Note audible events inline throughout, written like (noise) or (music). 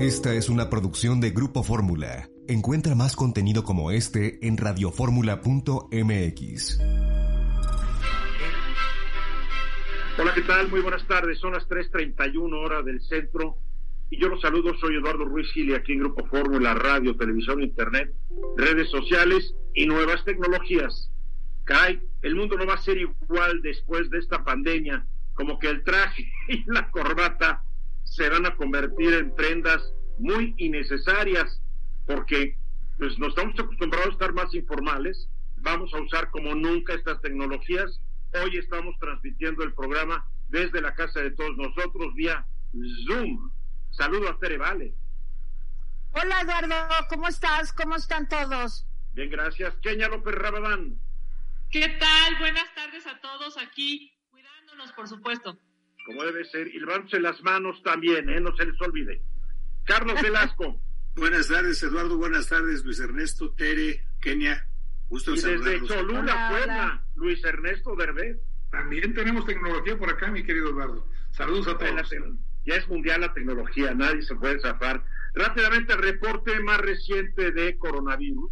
Esta es una producción de Grupo Fórmula. Encuentra más contenido como este en radioformula.mx. Hola, ¿qué tal? Muy buenas tardes. Son las 3:31 horas del centro. Y yo los saludo, soy Eduardo Ruiz Gili, aquí en Grupo Fórmula, radio, televisión, internet, redes sociales y nuevas tecnologías. Caray, el mundo no va a ser igual después de esta pandemia, como que el traje (laughs) y la corbata se van a convertir en prendas muy innecesarias, porque pues nos estamos acostumbrados a estar más informales, vamos a usar como nunca estas tecnologías. Hoy estamos transmitiendo el programa desde la casa de todos nosotros vía Zoom. Saludo a Tere Vale. Hola Eduardo, ¿cómo estás? ¿Cómo están todos? Bien, gracias. Kenia López Rabadán. ¿Qué tal? Buenas tardes a todos aquí, cuidándonos, por supuesto. Como debe ser, y levándose las manos también, ¿eh? No se les olvide. Carlos Velasco. (laughs) Buenas tardes, Eduardo. Buenas tardes, Luis Ernesto, Tere, Kenia. Gusto y desde saludarlos. Cholula, Hola, Puebla, hola. Luis Ernesto Derbez. También tenemos tecnología por acá, mi querido Eduardo. Saludos a todos. Ya es mundial la tecnología, nadie se puede zafar. Rápidamente, el reporte más reciente de coronavirus.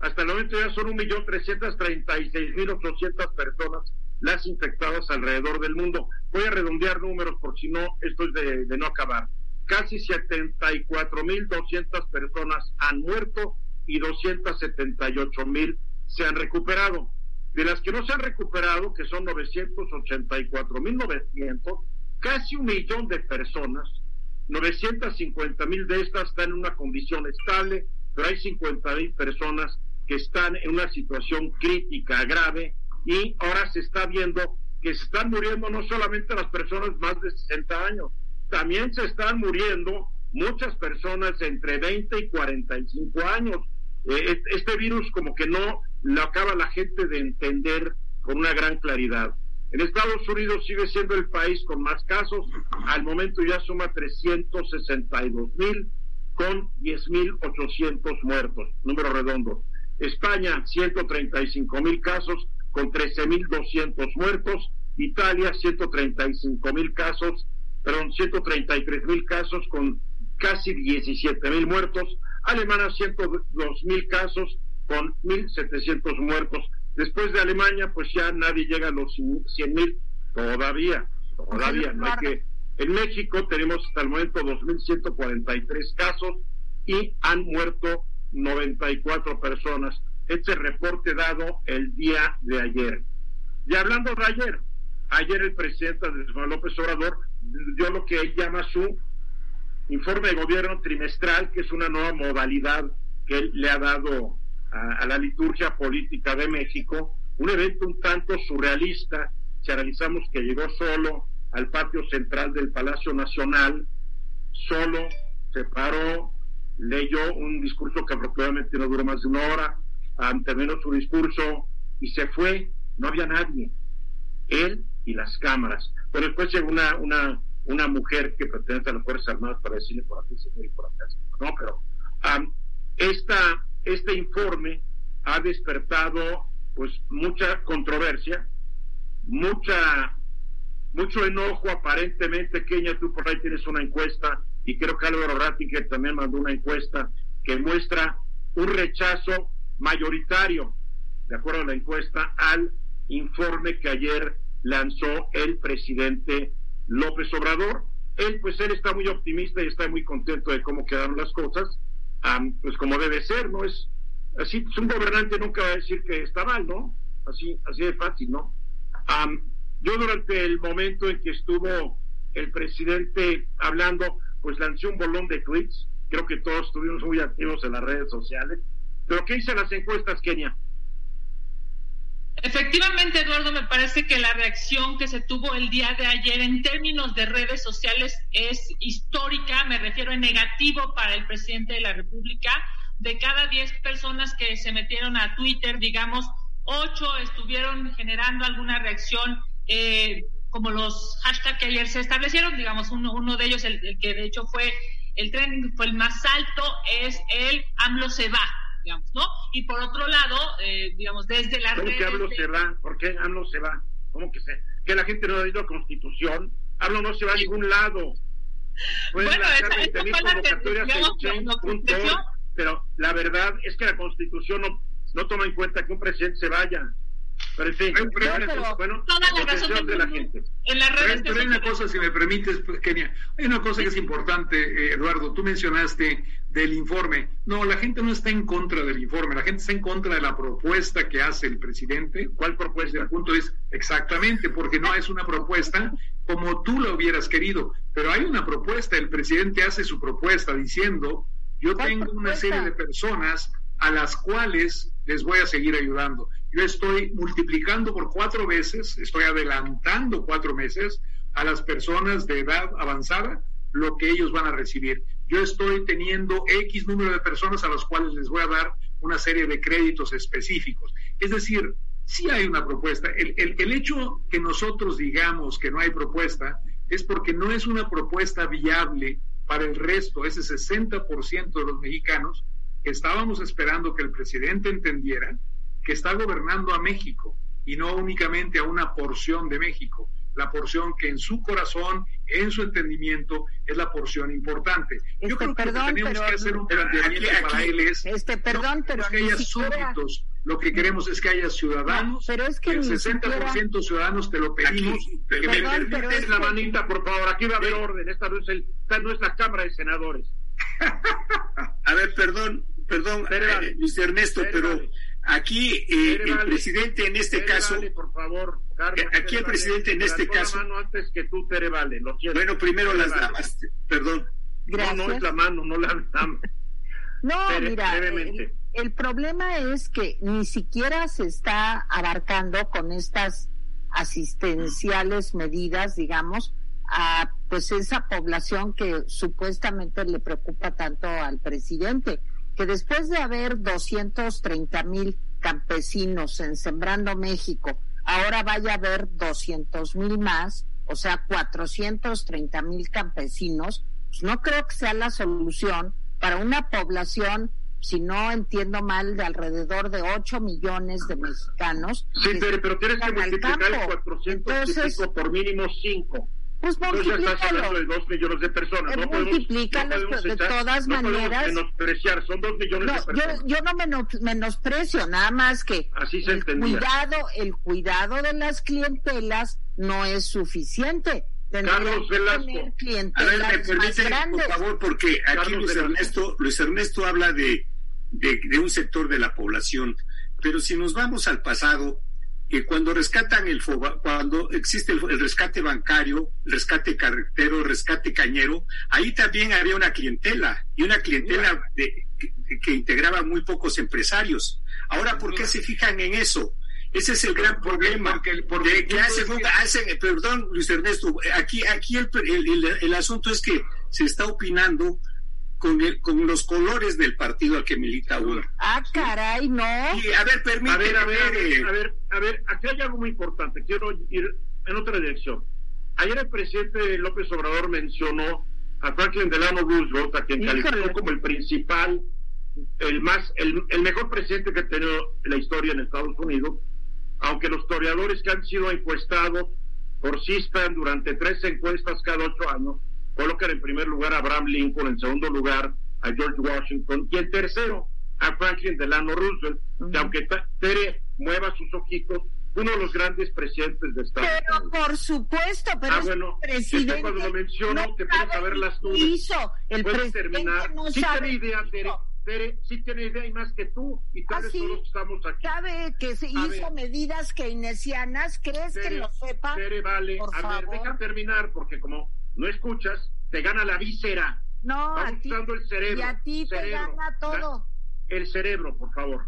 Hasta el momento ya son 1.336.800 personas las infectadas alrededor del mundo. Voy a redondear números por si no, esto es de, de no acabar. Casi 74.200 personas han muerto y 278.000 se han recuperado. De las que no se han recuperado, que son 984.900, casi un millón de personas, 950 mil de estas están en una condición estable, pero hay 50 mil personas que están en una situación crítica, grave, y ahora se está viendo que se están muriendo no solamente las personas más de 60 años, también se están muriendo muchas personas entre 20 y 45 años. Eh, es- este virus como que no lo acaba la gente de entender con una gran claridad. En Estados Unidos sigue siendo el país con más casos, al momento ya suma 362 mil con 10.800 muertos, número redondo. España, 135 mil casos con 13.200 muertos. Italia, 135 mil casos, perdón, 133 mil casos con casi 17 mil muertos. Alemania, 102 mil casos con 1.700 muertos. Después de Alemania, pues ya nadie llega a los 100 mil todavía, todavía. No hay que, en México tenemos hasta el momento 2.143 casos y han muerto 94 personas. Este reporte dado el día de ayer. Y hablando de ayer, ayer el presidente Andrés Manuel López Obrador dio lo que él llama su informe de gobierno trimestral, que es una nueva modalidad que él le ha dado a, la liturgia política de México, un evento un tanto surrealista, si analizamos que llegó solo al patio central del Palacio Nacional, solo se paró, leyó un discurso que aproximadamente no duró más de una hora, ah, terminó su discurso y se fue, no había nadie, él y las cámaras. Pero después llegó una, una, una mujer que pertenece a las Fuerzas Armadas para decirle por aquí, señor, y por acá, señor. No, pero esta, este informe ha despertado pues mucha controversia, mucha mucho enojo aparentemente, Kenia, tú por ahí tienes una encuesta y creo que Álvaro Rattinger también mandó una encuesta que muestra un rechazo mayoritario, de acuerdo a la encuesta, al informe que ayer lanzó el presidente López Obrador. Él, pues él está muy optimista y está muy contento de cómo quedaron las cosas, am, pues como debe ser, ¿no? Es así, pues un gobernante nunca va a decir que está mal, ¿no? Así, así de fácil, ¿no? Am, yo durante el momento en que estuvo el presidente hablando, pues lancé un bolón de tweets, creo que todos estuvimos muy activos en las redes sociales, pero ¿qué dicen las encuestas, Kenia? Efectivamente, Eduardo, me parece que la reacción que se tuvo el día de ayer en términos de redes sociales es histórica, me refiero en negativo para el presidente de la República. De cada 10 personas que se metieron a Twitter, digamos, 8 estuvieron generando alguna reacción, eh, como los hashtags que ayer se establecieron, digamos, uno, uno de ellos, el, que de hecho fue el tren, fue el más alto, es el AMLO se va digamos, ¿no? Y por otro lado, eh, digamos, desde la ¿Cómo que AMLO se va? ¿Por qué AMLO se va? ¿Cómo que se? Que la gente no ha ido a Constitución. AMLO no se va a ningún lado. Pueden bueno, esa, esa fue la pero la verdad es que la Constitución no, no toma en cuenta que un presidente se vaya. Pero en fin, bueno, toda la razón de la gente. En las redes pero, hay una cosa, si me permites, pues, Kenia, hay una cosa que es importante, eh, Eduardo, tú mencionaste del informe. No, la gente no está en contra del informe, la gente está en contra de la propuesta que hace el presidente. ¿Cuál propuesta? El punto es exactamente, porque no es una propuesta como tú la hubieras querido, pero hay una propuesta, el presidente hace su propuesta diciendo, yo tengo una serie de personas a las cuales les voy a seguir ayudando. Yo estoy multiplicando por cuatro veces, estoy adelantando cuatro meses a las personas de edad avanzada lo que ellos van a recibir. Yo estoy teniendo X número de personas a las cuales les voy a dar una serie de créditos específicos. Es decir, sí hay una propuesta. El, el, el hecho que nosotros digamos que no hay propuesta es porque no es una propuesta viable para el resto, ese 60% de los mexicanos estábamos esperando que el presidente entendiera que está gobernando a México y no únicamente a una porción de México, la porción que en su corazón, en su entendimiento, es la porción importante. Yo este, creo que tenemos que hacer un planteamiento para él es este, perdón, pero que haya súbditos, lo que queremos es que haya ciudadanos, pero es que el 60% ciudadanos te lo pedimos. que me permites la manita, por favor, aquí va a haber orden, esta no es, el, esta no es la Cámara de Senadores. (laughs) a ver, perdón, perdón, eh, Luis Ernesto, pero aquí eh, el presidente en este caso, por favor, eh, aquí el presidente en este caso, la mano antes que tú, lo bueno, primero las damas, perdón. No, no es la mano, no la dama. No, mira, el, el, problema es que ni siquiera se está abarcando con estas asistenciales medidas, digamos, a pues esa población que supuestamente le preocupa tanto al presidente que después de haber 230 mil campesinos en Sembrando México, ahora vaya a haber 200 mil más, o sea, 430 mil campesinos, pues no creo que sea la solución para una población, si no entiendo mal, de alrededor de 8 millones de mexicanos. Sí, pero, pero tienes que multiplicar 400 por mínimo 5. Pues multiplícalo. de dos millones de personas. No multiplícalos no de todas no maneras. menospreciar, son dos millones no, de personas. Yo, yo no menosprecio, nada más que Así se el entendía. cuidado, el cuidado de las clientelas no es suficiente. Carlos Velasco. A ver, me permite, por favor, porque aquí Luis Ernesto, Luis Ernesto habla de, de, de un sector de la población, pero si nos vamos al pasado, que cuando rescatan el cuando existe el, rescate bancario, el rescate carretero, el rescate cañero, ahí también había una clientela y una clientela de, que, integraba muy pocos empresarios. Ahora, ¿por qué se fijan en eso? Ese es el gran problema. Porque, porque que hacen, perdón, Luis Ernesto, aquí, aquí el, el, el asunto es que se está opinando con, con los colores del partido al que milita uno. Ah, caray, no. Y, a ver, permíteme. A ver, a ver, a ver, a ver, aquí hay algo muy importante. Quiero ir en otra dirección. Ayer el presidente López Obrador mencionó a Franklin Delano Roosevelt, a quien calificó como el principal, el más, el, el mejor presidente que ha tenido la historia en Estados Unidos, aunque los historiadores que han sido encuestados por CISPAN durante tres encuestas cada ocho años colocan en primer lugar a Abraham Lincoln, en segundo lugar a George Washington y en tercero a Franklin Delano Roosevelt, que aunque Tere mueva sus ojitos, uno de los grandes presidentes de Estados pero Unidos. por supuesto, pero ah, bueno, presidente cuando lo menciono no te pones a ver las nubes. Hizo. El Puedes presidente terminar. no sí sabe tiene idea, Tere. Tere, sí tiene idea y más que tú y tal ¿Ah, vez sí? todos estamos aquí. Sabe que se A hizo ver. medidas keynesianas, ¿crees que Tere, lo sepa? Tere, vale. Por a ver, favor. deja terminar porque como no escuchas, te gana la víscera. No, a ti, usando el cerebro. y a ti te gana todo. El cerebro, por favor.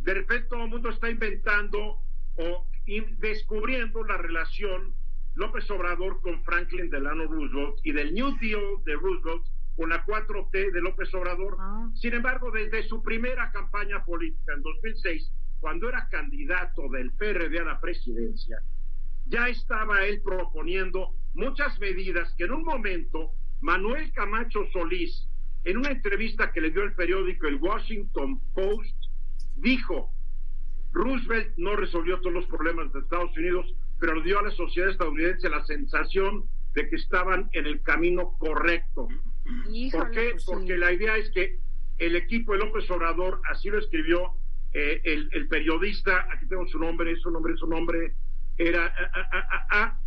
de repente todo el mundo está inventando o descubriendo la relación López Obrador con Franklin Delano Roosevelt y del New Deal de Roosevelt con la 4T de López Obrador. Ah. Sin embargo, desde su primera campaña política en 2006, cuando era candidato del PRD a la presidencia, ya estaba él proponiendo muchas medidas que en un momento Manuel Camacho Solís, en una entrevista que le dio el periódico el Washington Post, dijo, Roosevelt no resolvió todos los problemas de Estados Unidos, pero dio a la sociedad estadounidense la sensación de que estaban en el camino correcto. ¿Por qué? Pues Porque la idea es que el equipo de López Obrador, así lo escribió eh, el, periodista, aquí tengo su nombre, su nombre, su nombre, era a,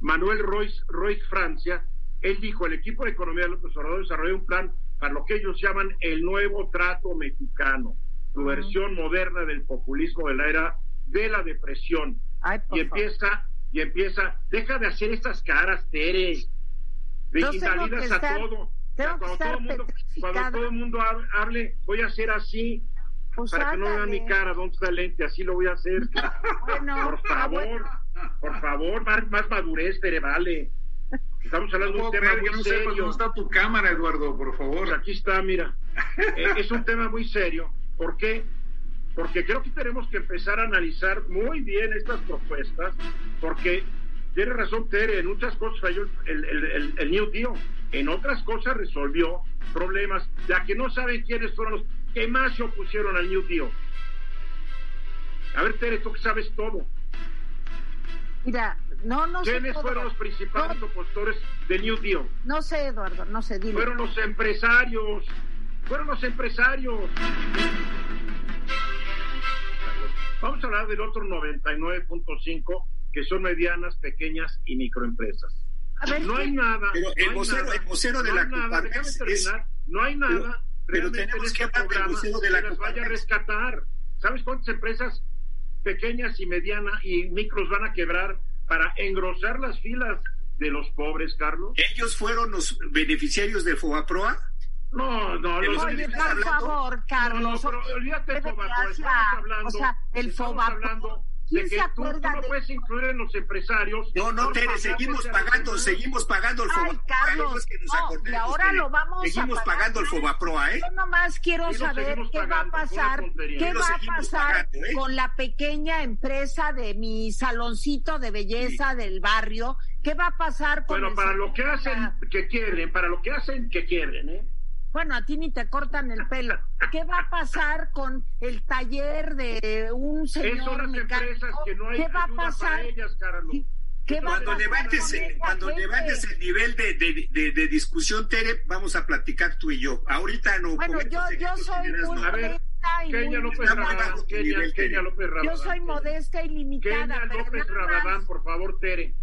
Manuel Royce, Royce Francia, él dijo, el equipo de economía de López Obrador desarrolló un plan para lo que ellos llaman el nuevo trato mexicano, su versión moderna del populismo de la era de la depresión. y empieza, y empieza, deja de hacer estas caras, Tere, de invalidas a todo. cuando, todo mundo, cuando todo el mundo hable, voy a hacer así, pues para que no vean mi cara, ¿dónde está el lente? Así lo voy a hacer. (laughs) (laughs) por favor, por favor, más, madurez, Tere, vale. Estamos hablando de un tema muy serio. ¿Dónde está tu cámara, Eduardo, por favor? Pues aquí está, mira. (laughs) Eh, es un tema muy serio. ¿Por qué? Porque creo que tenemos que empezar a analizar muy bien estas propuestas, porque tiene razón Tere, en muchas cosas falló el, el, el, New Deal, en otras cosas resolvió problemas, ya que no saben quiénes fueron los que más se opusieron al New Deal. A ver, Tere, tú que sabes todo. Mira, no, no ¿Quiénes fueron los principales opositores del New Deal? No sé, Eduardo, no sé, dime. Fueron los empresarios, fueron los empresarios. Vamos a hablar del otro 99.5 que son medianas, pequeñas y microempresas. no hay nada. Pero el, vocero, el vocero de la nada, No hay nada. Pero, tenemos que hablar del vocero de la que las vaya a rescatar. ¿Sabes cuántas empresas pequeñas y medianas y micros van a quebrar para engrosar las filas de los pobres, Carlos? ¿Ellos fueron los beneficiarios de FOBAPROA? No, no, los Oye, por favor, Carlos. No, pero olvídate, FOBAPROA. Estamos hablando. O sea, el FOBAPROA de que tú, no puedes incluir en los empresarios. No, no, Tere, seguimos pagando, seguimos pagando el Ay, Carlos, no, y ahora lo vamos seguimos pagando el Fobaproa, ¿eh? Yo nomás quiero saber qué va a pasar, qué va a pasar ¿eh? con la pequeña empresa de mi saloncito de belleza del barrio, qué va a pasar con Bueno, para lo que hacen que quieren, para lo que hacen que quieren, ¿eh? Bueno, a ti ni te cortan el pelo. ¿Qué va a pasar con el taller de un señor mecánico? ¿Qué va a pasar? ¿Qué va cuando, levantes, cuando levantes el nivel de, de, de, discusión, Tere, vamos a platicar tú y yo. Ahorita no. Bueno, yo, yo soy muy modesta y Kenia López Rabadán, Kenia, López Rabadán. Yo soy modesta y limitada. Kenia López Rabadán, por favor, Tere.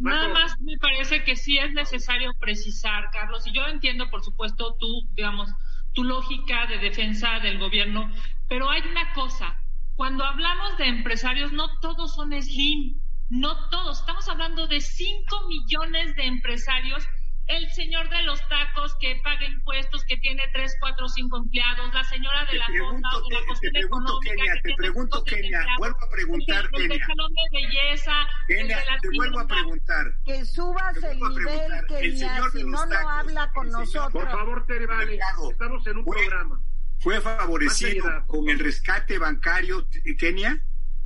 Nada más me parece que sí es necesario precisar, Carlos, y yo entiendo, por supuesto, tú, digamos, tu lógica de defensa del gobierno, pero hay una cosa, cuando hablamos de empresarios, no todos son Slim, no todos, estamos hablando de 5 millones de empresarios el señor de los tacos que paga impuestos, que tiene tres, cuatro, cinco empleados, la señora de la fonda o de la cocina económica. Kenia, te pregunto, Kenia, vuelvo a preguntar, el, Kenia. El salón de belleza. Kenia, te vuelvo a preguntar. Que subas el nivel, Kenia, si no, no habla con nosotros. Por favor, Tere, vale, estamos en un programa. ¿Fue favorecido con el rescate bancario, Kenia?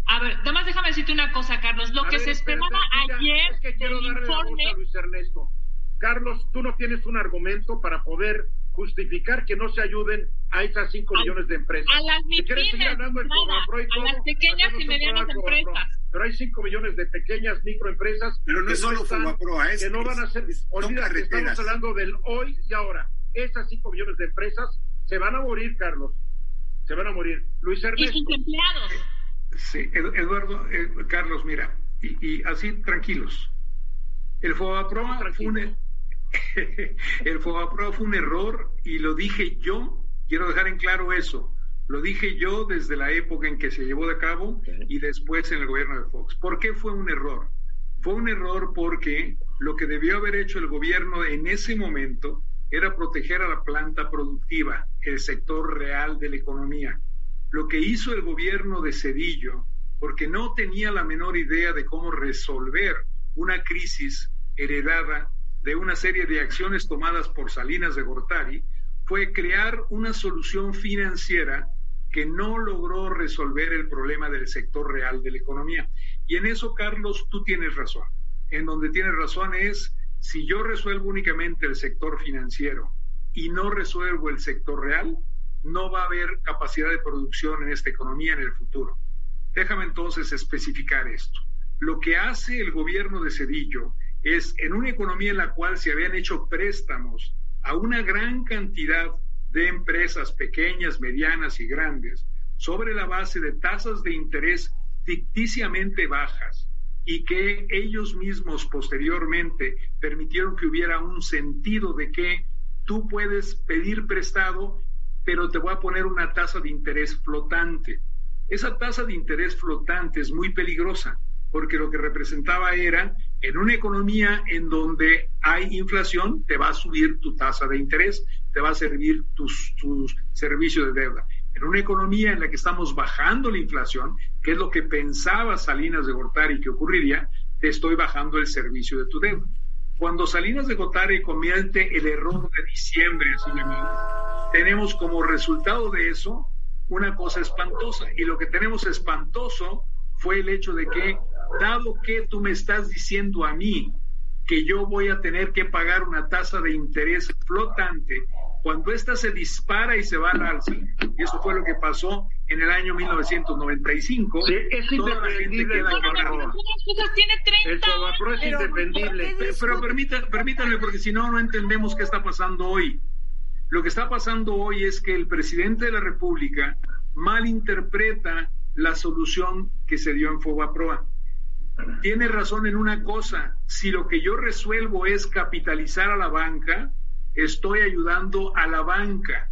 A ver, nada más déjame decirte una cosa, Carlos. Lo que se esperaba ayer es que darle informe... Carlos, tú no tienes un argumento para poder justificar que no se ayuden a esas 5 millones de empresas. A las MIPIMES, a las pequeñas y medianas empresas. Pero hay 5 millones de pequeñas microempresas. Pero no es solo Fobaproa, es que no van a ser. Estamos hablando del hoy y ahora. Esas 5 millones de empresas se van a morir, Carlos. Se van a morir. Luis Ernesto. Y sus empleados. Sí, Eduardo, eh, Carlos, mira, y, y, así tranquilos. El FOBAPROA fue (laughs) el FOBAPRO fue un error y lo dije yo, quiero dejar en claro eso, lo dije yo desde la época en que se llevó de cabo y después en el gobierno de Fox. ¿Por qué fue un error? Fue un error porque lo que debió haber hecho el gobierno en ese momento era proteger a la planta productiva, el sector real de la economía. lo que hizo el gobierno de Cedillo, porque no tenía la menor idea de cómo resolver una crisis heredada de una serie de acciones tomadas por Salinas de Gortari, fue crear una solución financiera que no logró resolver el problema del sector real de la economía. Y en eso, Carlos, tú tienes razón. En donde tienes razón es, si yo resuelvo únicamente el sector financiero y no resuelvo el sector real, no va a haber capacidad de producción en esta economía en el futuro. Déjame entonces especificar esto. Lo que hace el gobierno de Cedillo es, en una economía en la cual se habían hecho préstamos a una gran cantidad de empresas pequeñas, medianas y grandes, sobre la base de tasas de interés ficticiamente bajas y que ellos mismos posteriormente permitieron que hubiera un sentido de que tú puedes pedir prestado, pero te voy a poner una tasa de interés flotante. Esa tasa de interés flotante es muy peligrosa porque lo que representaba era, en una economía en donde hay inflación, te va a subir tu tasa de interés, te va a servir tus, tus servicios de deuda. En una economía en la que estamos bajando la inflación, que es lo que pensaba Salinas de Gortari que ocurriría, te estoy bajando el servicio de tu deuda. Cuando Salinas de Gortari comiente el error de diciembre, tenemos como resultado de eso una cosa espantosa. Y lo que tenemos espantoso fue el hecho de que, dado que tú me estás diciendo a mí que yo voy a tener que pagar una tasa de interés flotante, cuando ésta se dispara y se va al alza, y eso fue lo que pasó en el año 1995, sí, es indefendible. El tiene 30 es indefendible. Pero, permítanme, porque si no, no entendemos qué está pasando hoy. Lo que está pasando hoy es que el presidente de la República malinterpreta la solución que se dio en Fobaproa. Tiene razón en una cosa, si lo que yo resuelvo es capitalizar a la banca, estoy ayudando a la banca.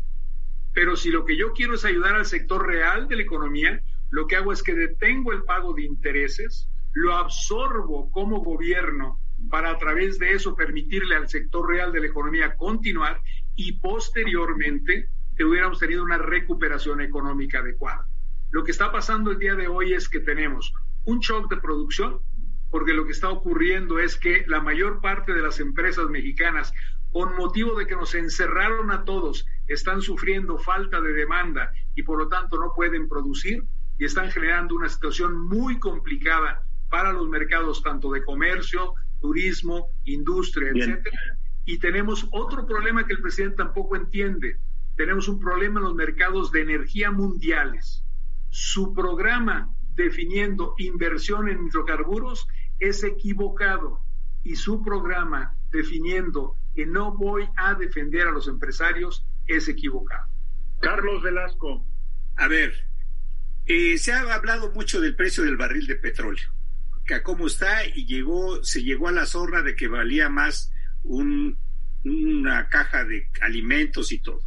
Pero si lo que yo quiero es ayudar al sector real de la economía, lo que hago es que detengo el pago de intereses, lo absorbo como gobierno para a través de eso permitirle al sector real de la economía continuar y posteriormente te hubiéramos tenido una recuperación económica adecuada. Lo que está pasando el día de hoy es que tenemos un shock de producción, porque lo que está ocurriendo es que la mayor parte de las empresas mexicanas, con motivo de que nos encerraron a todos, están sufriendo falta de demanda y por lo tanto no pueden producir y están generando una situación muy complicada para los mercados tanto de comercio, turismo, industria, etcétera. Y tenemos otro problema que el presidente tampoco entiende. Tenemos un problema en los mercados de energía mundiales su programa definiendo inversión en hidrocarburos es equivocado y su programa definiendo que no voy a defender a los empresarios es equivocado. Carlos Velasco. A ver, eh, se ha hablado mucho del precio del barril de petróleo, que a cómo está y llegó, se llegó a la zorra de que valía más un, una caja de alimentos y todo.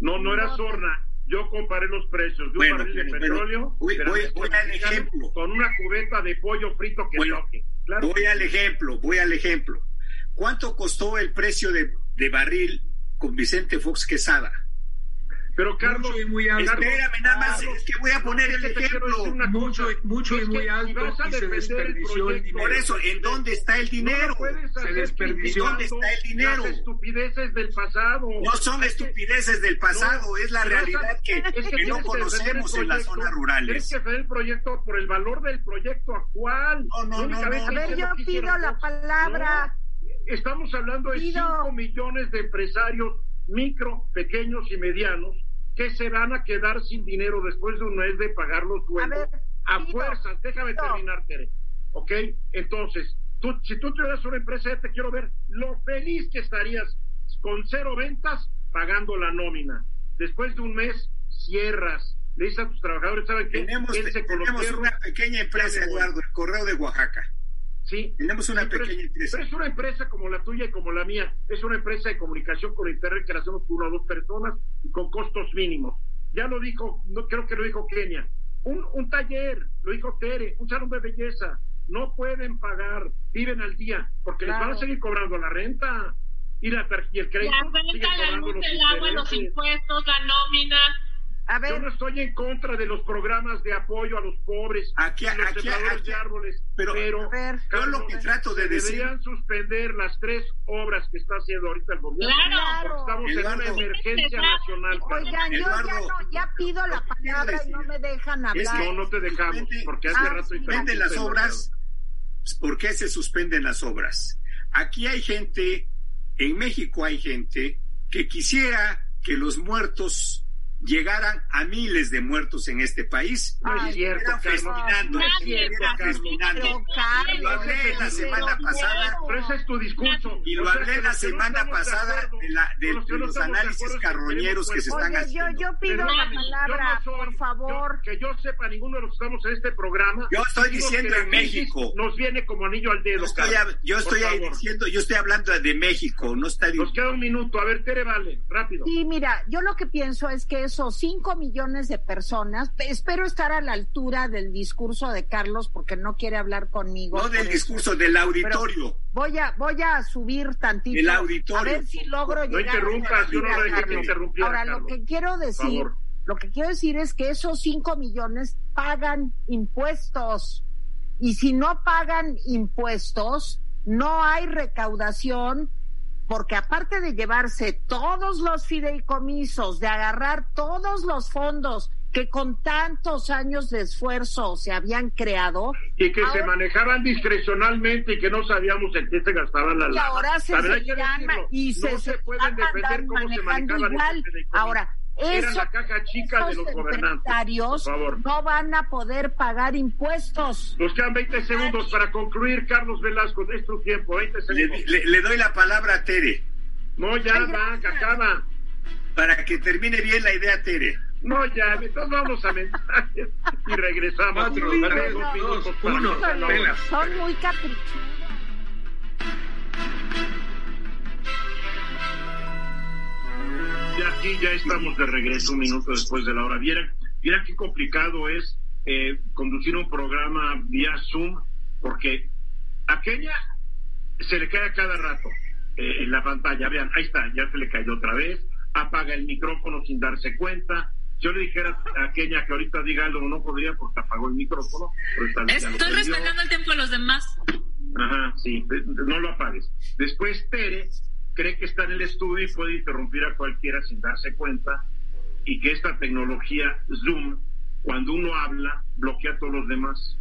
No, no era zorra, yo comparé los precios de un barril de petróleo voy, al ejemplo. con una cubeta de pollo frito que toque. voy al ejemplo, voy al ejemplo. ¿Cuánto costó el precio de, de barril con Vicente Fox Quesada? Pero Carlos, mucho y muy alto. Espérame, nada más, es que voy a poner el ejemplo. Mucho, mucho y muy alto y se desperdició el, dinero. Por eso, ¿en dónde está el dinero? se desperdició. ¿Dónde está el dinero? Las estupideces del pasado. No son estupideces del pasado, es la realidad que, que, no conocemos en las zonas rurales. Tienes que hacer el proyecto por el valor del proyecto actual. No, no, no. A ver, yo pido la palabra. Estamos hablando de 5 millones de empresarios micro, pequeños y medianos que se van a quedar sin dinero después de un mes de pagar los sueldos a, fuerzas. Déjame terminar, Tere. ¿Ok? Entonces, tú, si tú tuvieras una empresa, ya te quiero ver lo feliz que estarías con cero ventas pagando la nómina. Después de un mes, cierras. Le dices a tus trabajadores, ¿saben qué? Tenemos, tenemos una pequeña empresa, Eduardo, el Correo de Oaxaca. Sí. Tenemos una pequeña empresa. Pero es una empresa como la tuya y como la mía. Es una empresa de comunicación con internet que la hacemos con una o dos personas y con costos mínimos. Ya lo dijo, no creo que lo dijo Kenia. Un, un taller, lo dijo Tere, un salón de belleza. No pueden pagar, viven al día, porque les van a seguir cobrando la renta y, la, y el crédito. La renta, la luz, el agua, los impuestos, la nómina. Yo no estoy en contra de los programas de apoyo a los pobres, aquí, los aquí, de árboles, pero, yo lo que trato de decir... Deberían suspender las tres obras que está haciendo ahorita el gobierno, claro. estamos en una emergencia nacional. Oigan, yo ya, no, ya pido la palabra y no me dejan hablar. no, no te dejamos, porque hace ah, rato... Suspenden las obras, ¿por qué se suspenden las obras? Aquí hay gente, en México hay gente que quisiera que los muertos llegaran a miles de muertos en este país. No es cierto, terminando, terminando. Y lo hablé la semana pasada. Pero ese es tu discurso. Y lo hablé la semana pasada de, la, de, los análisis carroñeros que se están haciendo. Yo, yo pido la palabra, por favor. que yo sepa, ninguno de los que estamos en este programa. Yo estoy diciendo en México. Nos viene como anillo al dedo. Yo estoy, diciendo, yo estoy hablando de México, no está Nos queda un minuto. A ver, Tere, vale, rápido. Sí, mira, yo lo que pienso es que esos 5 millones de personas, espero estar a la altura del discurso de Carlos porque no quiere hablar conmigo. No del discurso, del auditorio. voy a, voy a subir tantito. El auditorio. A ver si logro no llegar. Interrumpas, yo no que Ahora, lo que quiero decir, lo que quiero decir es que esos 5 millones pagan impuestos. Y si no pagan impuestos, no hay recaudación porque aparte de llevarse todos los fideicomisos, de agarrar todos los fondos que con tantos años de esfuerzo se habían creado. Y que se manejaban discrecionalmente y que no sabíamos en qué se gastaban las Y ahora se seguirán y se, no se, pueden defender cómo se manejaban igual. Ahora, era la caja chica de los gobernantes. no van a poder pagar impuestos. Nos quedan 20 segundos para concluir, Carlos Velasco. Es tu tiempo, 20 segundos. Le, doy la palabra a Tere. No, ya va, acaba. Para que termine bien la idea, Tere. No, ya, entonces vamos a mensajes y regresamos. Cuatro, dos, uno, Son muy caprichosos. Ya aquí ya estamos de regreso un minuto después de la hora. Viera, viera qué complicado es eh, conducir un programa vía Zoom, porque a Kenia se le cae a cada rato eh, en la pantalla. Vean, ahí está, ya se le cayó otra vez. Apaga el micrófono sin darse cuenta. Yo le dijera a Kenia que ahorita diga algo, no podría porque apagó el micrófono. Estoy respetando el tiempo de los demás. Ajá, sí, no lo apagues. Después Tere cree que está en el estudio y puede interrumpir a cualquiera sin darse cuenta y que esta tecnología Zoom, cuando uno habla, bloquea a todos los demás.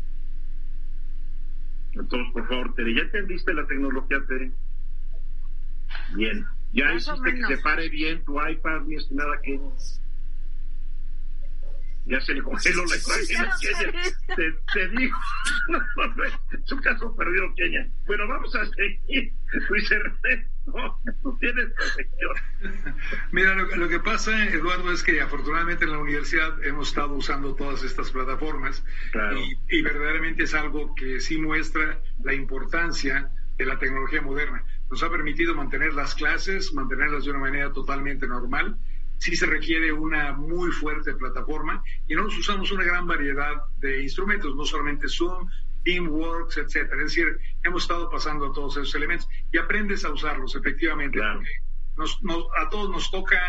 Entonces, por favor, Tere, ¿ya entendiste la tecnología, Tere? Bien. ¿Ya hiciste que se pare bien tu iPad, mi estimada que ya se le congeló la imagen a Kenia. Te, te digo, (laughs) su caso perdió Kenia. Bueno, vamos a seguir. Luis Ernesto, (laughs) tú tienes protección. Mira, lo, que pasa, Eduardo, es que afortunadamente en la universidad hemos estado usando todas estas plataformas y, y verdaderamente es algo que sí muestra la importancia de la tecnología moderna. Nos ha permitido mantener las clases, mantenerlas de una manera totalmente normal sí se requiere una muy fuerte plataforma y nos usamos una gran variedad de instrumentos, no solamente Zoom, Teamworks, etcétera. Es decir, hemos estado pasando a todos esos elementos y aprendes a usarlos efectivamente. Nos, a todos nos toca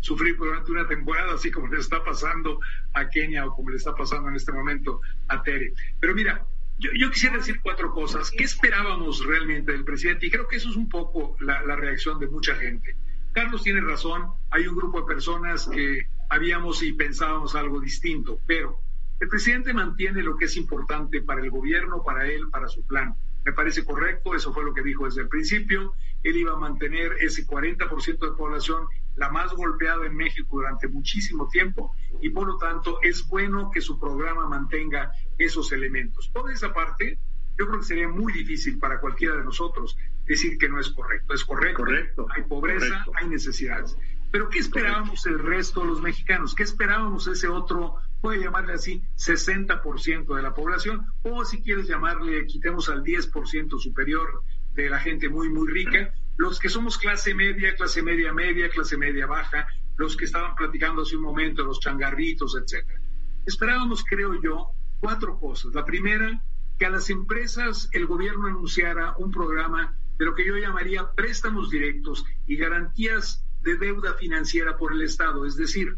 sufrir durante una temporada, así como le está pasando a Kenia o como le está pasando en este momento a Tere. Pero mira, yo, yo, quisiera decir cuatro cosas. ¿Qué esperábamos realmente del presidente? Y creo que eso es un poco la, la reacción de mucha gente. Carlos tiene razón, hay un grupo de personas que habíamos y pensábamos algo distinto, pero el presidente mantiene lo que es importante para el gobierno, para él, para su plan. Me parece correcto, eso fue lo que dijo desde el principio. Él iba a mantener ese 40% de población, la más golpeada en México durante muchísimo tiempo, y por lo tanto es bueno que su programa mantenga esos elementos. Por esa parte, yo creo que sería muy difícil para cualquiera de nosotros decir que no es correcto. Es correcto, correcto hay pobreza, hay necesidades. Pero ¿qué esperábamos el resto de los mexicanos? ¿Qué esperábamos ese otro, puede llamarle así, 60% de la población? O si quieres llamarle, quitemos al 10% superior de la gente muy, muy rica, los que somos clase media, clase media media, clase media baja, los que estaban platicando hace un momento, los changarritos, etcétera. Esperábamos, creo yo, cuatro cosas. La primera, que a las empresas el gobierno anunciara un programa de lo que yo llamaría préstamos directos y garantías de deuda financiera por el Estado. Es decir,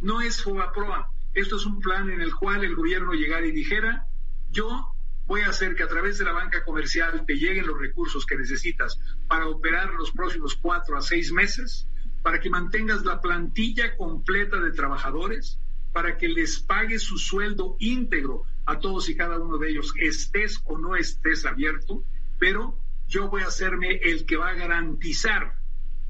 no es FOBAPROA. Esto es un plan en el cual el gobierno llegara y dijera, yo voy a hacer que a través de la banca comercial te lleguen los recursos que necesitas para operar los próximos cuatro a seis meses, para que mantengas la plantilla completa de trabajadores, para que les pagues su sueldo íntegro a todos y cada uno de ellos, estés o no estés abierto, pero yo voy a hacerme el que va a garantizar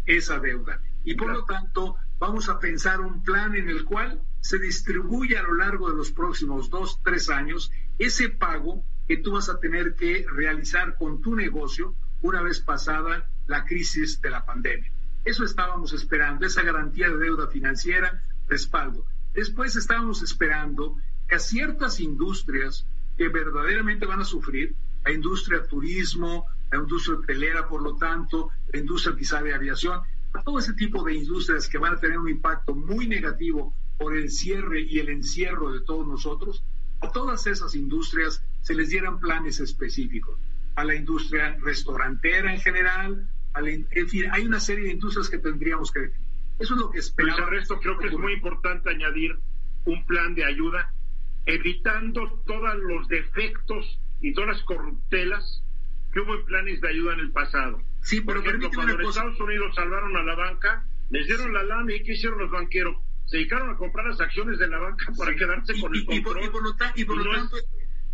esa deuda. Y por lo tanto, vamos a pensar un plan en el cual se distribuye a lo largo de los próximos dos, tres años ese pago que tú vas a tener que realizar con tu negocio una vez pasada la crisis de la pandemia. Eso estábamos esperando, esa garantía de deuda financiera, respaldo. Después estábamos esperando que a ciertas industrias que verdaderamente van a sufrir, la industria turismo, la industria hotelera, por lo tanto, la industria quizá de aviación, a todo ese tipo de industrias que van a tener un impacto muy negativo por el cierre y el encierro de todos nosotros, a todas esas industrias se les dieran planes específicos. A la industria restaurantera en general, en fin, hay una serie de industrias que tendríamos que. Eso es lo que esperamos. Luis resto creo que es muy importante añadir un plan de ayuda, evitando todos los defectos y todas las corruptelas que hubo planes de ayuda en el pasado. Sí, pero Por ejemplo, cuando los Estados Unidos salvaron a la banca, les dieron la lana y ¿qué hicieron los banqueros? se dedicaron a comprar las acciones de la banca para quedarse con el control. Y, por, lo, tanto,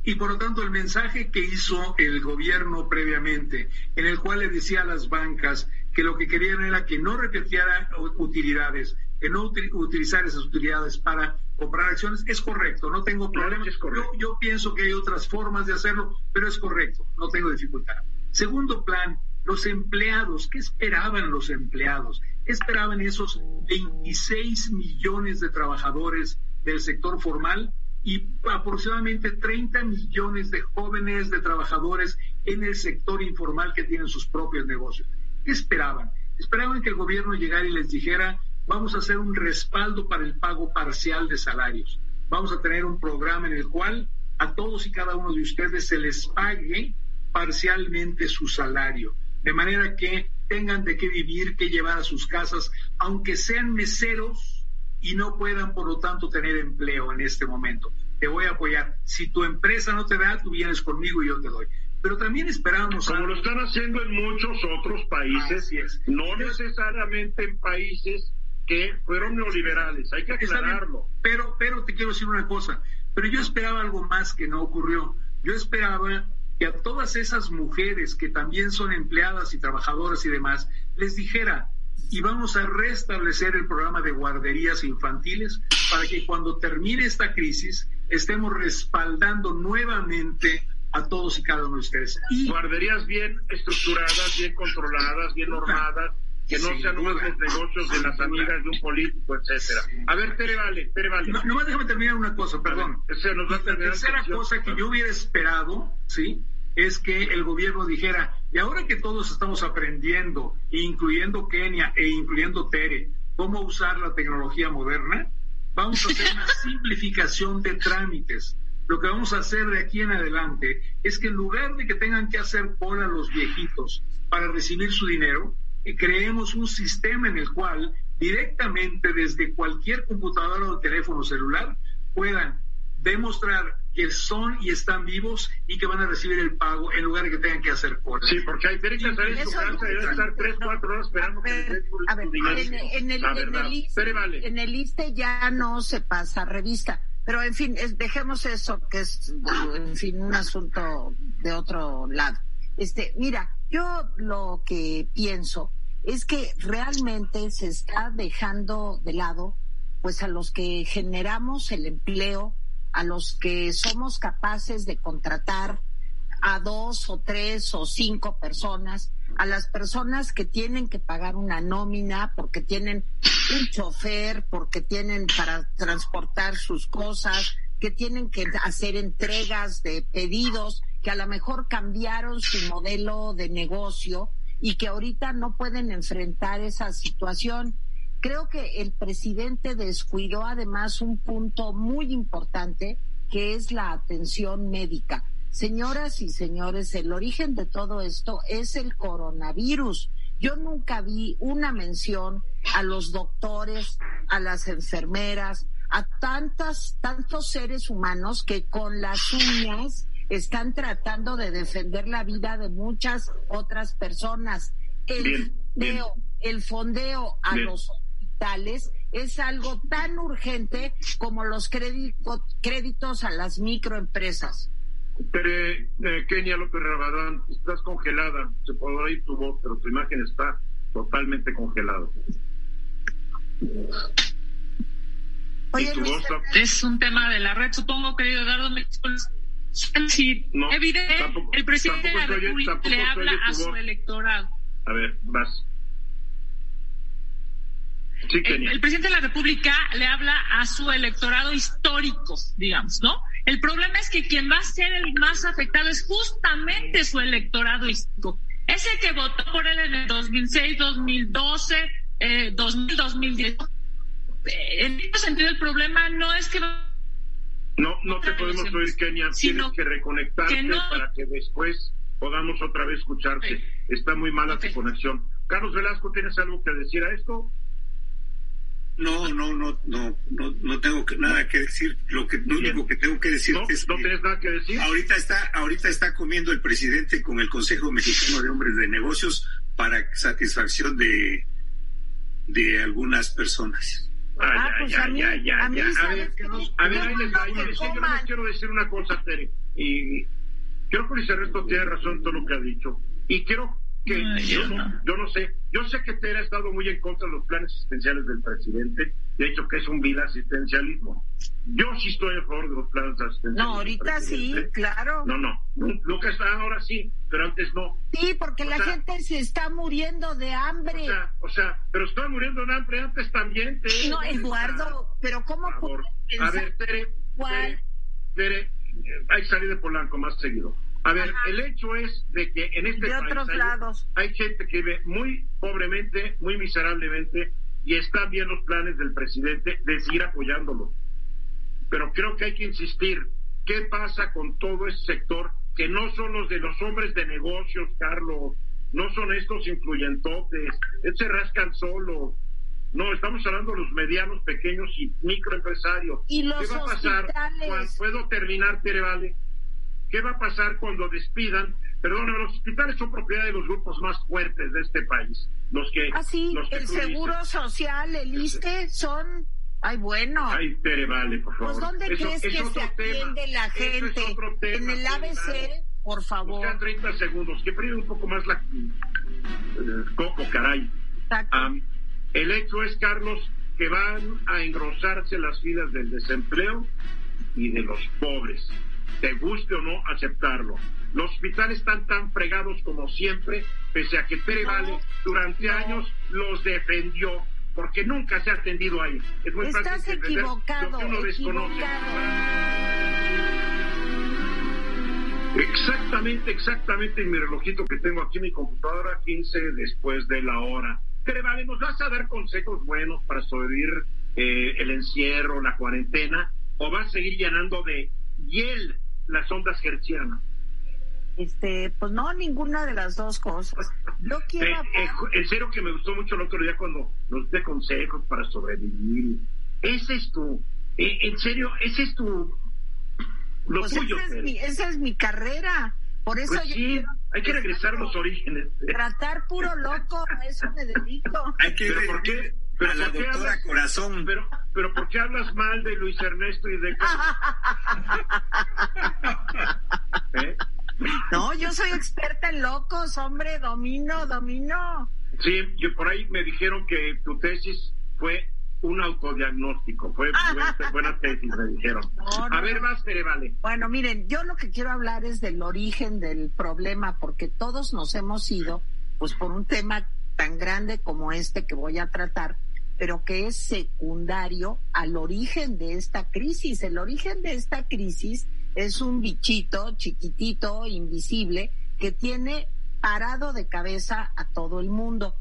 y por lo tanto el mensaje que hizo el gobierno previamente, en el cual le decía a las bancas que lo que querían era que no repitiera utilidades, que no utilizar esas utilidades para comprar acciones, es correcto, no tengo problema. yo, yo pienso que hay otras formas de hacerlo, pero es correcto, no tengo dificultad. Segundo plan, los empleados, ¿qué esperaban los empleados? ¿Qué esperaban esos 26 millones de trabajadores del sector formal y aproximadamente 30 millones de jóvenes de trabajadores en el sector informal que tienen sus propios negocios? ¿Qué esperaban? Esperaban que el gobierno llegara y les dijera, vamos a hacer un respaldo para el pago parcial de salarios. Vamos a tener un programa en el cual a todos y cada uno de ustedes se les pague parcialmente su salario de manera que tengan de qué vivir, que llevar a sus casas, aunque sean meseros y no puedan, por lo tanto, tener empleo en este momento. Te voy a apoyar. Si tu empresa no te da, tú vienes conmigo y yo te doy. Pero también esperamos... Como lo están haciendo en muchos otros países, no necesariamente en países que fueron neoliberales, hay que aclararlo. Pero, pero te quiero decir una cosa, pero yo esperaba algo más que no ocurrió. Yo esperaba que a todas esas mujeres que también son empleadas y trabajadoras y demás, les dijera, y vamos a restablecer el programa de guarderías infantiles para que cuando termine esta crisis estemos respaldando nuevamente a todos y cada uno de ustedes. Y guarderías bien estructuradas, bien controladas, bien normadas, que no sean unos negocios de las amigas de un político, etcétera. A ver, Tere Vale, Tere Vale. No, nomás déjame terminar una cosa, perdón. la tercera cosa que yo hubiera esperado, ¿sí? Es que el gobierno dijera, y ahora que todos estamos aprendiendo, incluyendo Kenia e incluyendo Tere, cómo usar la tecnología moderna, vamos a hacer una (laughs) simplificación de trámites. Lo que vamos a hacer de aquí en adelante es que en lugar de que tengan que hacer cola los viejitos para recibir su dinero, creemos un sistema en el cual directamente desde cualquier computadora o teléfono celular puedan demostrar que son y están vivos y que van a recibir el pago en lugar de que tengan que hacer cosas. Sí, porque hay que estar en su casa y estar tres, cuatro horas esperando que a ver, en, en, el, en, el ISTE, en el ISTE ya no se pasa revista. Pero en fin, dejemos eso, que es, en fin, un asunto de otro lado. Este, mira, yo lo que pienso es que realmente se está dejando de lado pues a los que generamos el empleo, a los que somos capaces de contratar a dos o tres o cinco personas, a las personas que tienen que pagar una nómina porque tienen un chofer, porque tienen para transportar sus cosas, que tienen que hacer entregas de pedidos, que a lo mejor cambiaron su modelo de negocio y que ahorita no pueden enfrentar esa situación. Creo que el presidente descuidó además un punto muy importante que es la atención médica. Señoras y señores, el origen de todo esto es el coronavirus. Yo nunca vi una mención a los doctores, a las enfermeras, a tantas, tantos seres humanos que con las uñas están tratando de defender la vida de muchas otras personas. El fondeo, el fondeo a los hospitales es algo tan urgente como los créditos a las microempresas. Pero, eh, Kenia López Rabadán, estás congelada. Se puede oír tu voz, pero tu imagen está totalmente congelada. Oye, es un tema de la red, supongo, querido Eduardo. Sí, no, evidente, el presidente de la República le habla a su electorado. A ver, vas. el, presidente de la República le habla a su electorado histórico, digamos, ¿no? El problema es que quien va a ser el más afectado es justamente su electorado histórico. Ese que votó por él en el 2006, 2012, eh, 2000, 2010. En ese sentido, el problema no es que no, no te podemos oír, Kenia. Tienes que reconectarte para que después podamos otra vez escucharte. Está muy mala tu conexión. Carlos Velasco, ¿tienes algo que decir a esto? No, no, no, no, no, no tengo nada que decir. Lo que lo único que tengo que decir es no tienes nada que decir. Ahorita está, ahorita está comiendo el presidente con el Consejo Mexicano de Hombres de Negocios para satisfacción de de algunas personas. Ah, ya, ya, ya, ya, A ver, a ver, ahí les va. Yo les quiero decir una cosa, Tere. Y creo que Luis Ernesto tiene razón en todo lo que ha dicho. Y quiero que yo, no, yo no sé, yo sé que Tere ha estado muy en contra de los planes asistenciales del presidente, de hecho que es un vil asistencialismo. Yo sí estoy a favor de los planes asistenciales. No, ahorita sí, claro. No, no, lo que está ahora sí, pero antes no. Sí, porque la gente se está muriendo de hambre. O sea, o sea, pero está muriendo de hambre antes también. Tere, no, Eduardo, pero ¿cómo puedo A ver, Tere, Tere, Tere, hay que salir de Polanco más seguido. A ver, el hecho es de que en este país hay, gente que vive muy pobremente, muy miserablemente, y están bien los planes del presidente de seguir apoyándolo. Pero creo que hay que insistir, ¿qué pasa con todo ese sector que no son los de los hombres de negocios, Carlos? No son estos influyentotes, se rascan solos. No, estamos hablando de los medianos, pequeños y microempresarios. ¿Y los ¿Qué va a pasar? ¿Puedo terminar, Tere Vale? ¿Qué va a pasar cuando despidan? Perdón, los hospitales son propiedad de los grupos más fuertes de este país. Los que. Ah, sí, el Seguro Social, el ISTE, son. Ay, bueno. Ay, Tere, vale, por favor. Pues, ¿dónde crees que se atiende la gente? en el ABC, por favor. Quedan 30 segundos. Que pide un poco más la. Eh, coco, caray. el hecho es, Carlos, que van a engrosarse las filas del desempleo y de los pobres te guste o no aceptarlo. Los hospitales están tan fregados como siempre, pese a que Vale durante años los defendió, porque nunca se ha atendido ahí. Es muy Estás equivocado, Exactamente, exactamente en mi relojito que tengo aquí en mi computadora, 15 después de la hora. Vale, ¿nos vas a dar consejos buenos para sobrevivir eh, el encierro, la cuarentena? ¿O vas a seguir llenando de hiel las ondas hertzianas? Este, pues no, ninguna de las dos cosas. Yo quiero. Eh, eh, en serio que me gustó mucho el otro día cuando nos dé consejos para sobrevivir. Ese es tu. Eh, en serio, ese es tu. Lo pues tuyo. Esa es, mi, esa es mi carrera. Por eso pues sí, hay que regresar a los orígenes. Tratar puro loco, a eso me dedico. (laughs) Hay que ¿Pero por qué? Pero a la doctora Corazón. Pero, pero ¿por qué hablas mal de Luis Ernesto y de (laughs) ¿Eh? No, yo soy experta en locos, hombre, domino, domino. Sí, yo por ahí me dijeron que tu tesis fue un autodiagnóstico, fue (laughs) buena, tesis, me dijeron. A ver, más, vale. Bueno, miren, yo lo que quiero hablar es del origen del problema, porque todos nos hemos ido, pues por un tema tan grande como este que voy a tratar, pero que es secundario al origen de esta crisis. El origen de esta crisis es un bichito chiquitito, invisible, que tiene parado de cabeza a todo el mundo.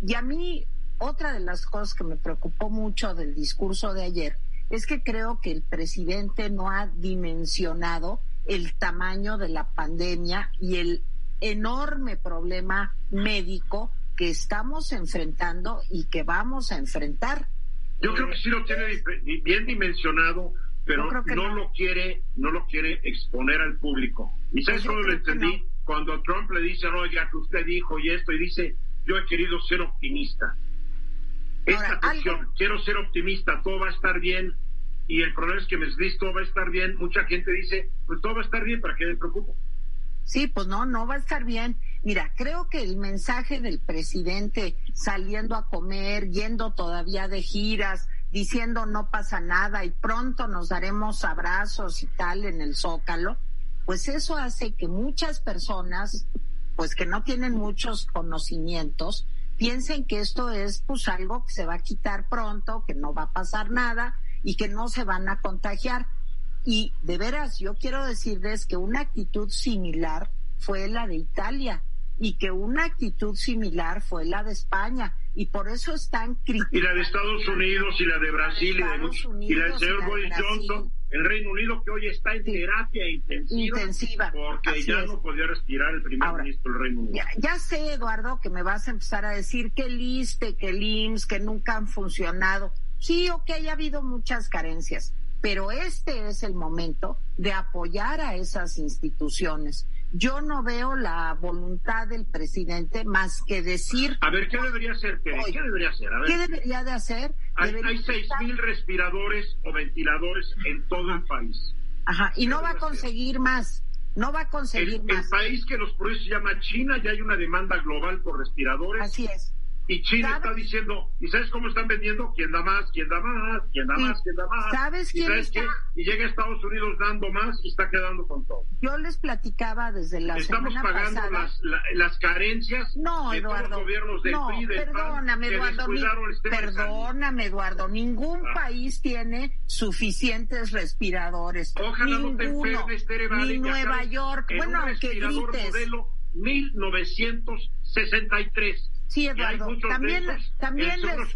Y a mí, otra de las cosas que me preocupó mucho del discurso de ayer es que creo que el presidente no ha dimensionado el tamaño de la pandemia y el enorme problema médico que estamos enfrentando y que vamos a enfrentar. Yo creo que sí lo tiene bien dimensionado, pero no, lo quiere, no lo quiere exponer al público. Y sabes cómo lo entendí cuando Trump le dice, ya que usted dijo y esto, y dice, yo he querido ser optimista. Esta cuestión, quiero ser optimista, todo va a estar bien, y el problema es que me dice todo va a estar bien, mucha gente dice, pues todo va a estar bien, ¿para qué me preocupo? Sí, pues no, no va a estar bien. Mira, creo que el mensaje del presidente saliendo a comer, yendo todavía de giras, diciendo no pasa nada y pronto nos daremos abrazos y tal en el zócalo, pues eso hace que muchas personas, pues que no tienen muchos conocimientos, piensen que esto es pues algo que se va a quitar pronto, que no va a pasar nada y que no se van a contagiar. Y de veras, yo quiero decirles que una actitud similar fue la de Italia y que una actitud similar fue la de España y por eso están criticando. Y la de Estados Unidos y la de Brasil y, la del señor Boris Johnson, el Reino Unido que hoy está en terapia intensiva, porque ya no podía respirar el primer ministro del Reino Unido. Ya, sé, Eduardo, que me vas a empezar a decir que el ISTE, que el IMSS, que nunca han funcionado. Sí, ok, ha habido muchas carencias, pero este es el momento de apoyar a esas instituciones. Yo no veo la voluntad del presidente más que decir. A ver, ¿qué debería hacer? ¿Qué, debería hacer? ¿Qué debería de hacer? Hay, seis mil respiradores o ventiladores en todo el país. Ajá, y no va a conseguir más. No va a conseguir más. El país que los produce se llama China, ya hay una demanda global por respiradores. Así es. Y China está diciendo, ¿y sabes cómo están vendiendo? ¿Quién da más? ¿Quién da más? ¿Quién da más? ¿Quién da más? ¿Sabes quién ¿Y está? Y llega a Estados Unidos dando más y está quedando con todo. Yo les platicaba desde la Estamos pagando las, las carencias no, Eduardo, de los gobiernos del no, perdóname, Eduardo, perdóname, Eduardo, ningún ah. país tiene suficientes respiradores. Ojalá Ninguno, no te enfermes, Ni Nueva York. bueno, aunque grites. modelo 1963 Sí, Eduardo, también, también les,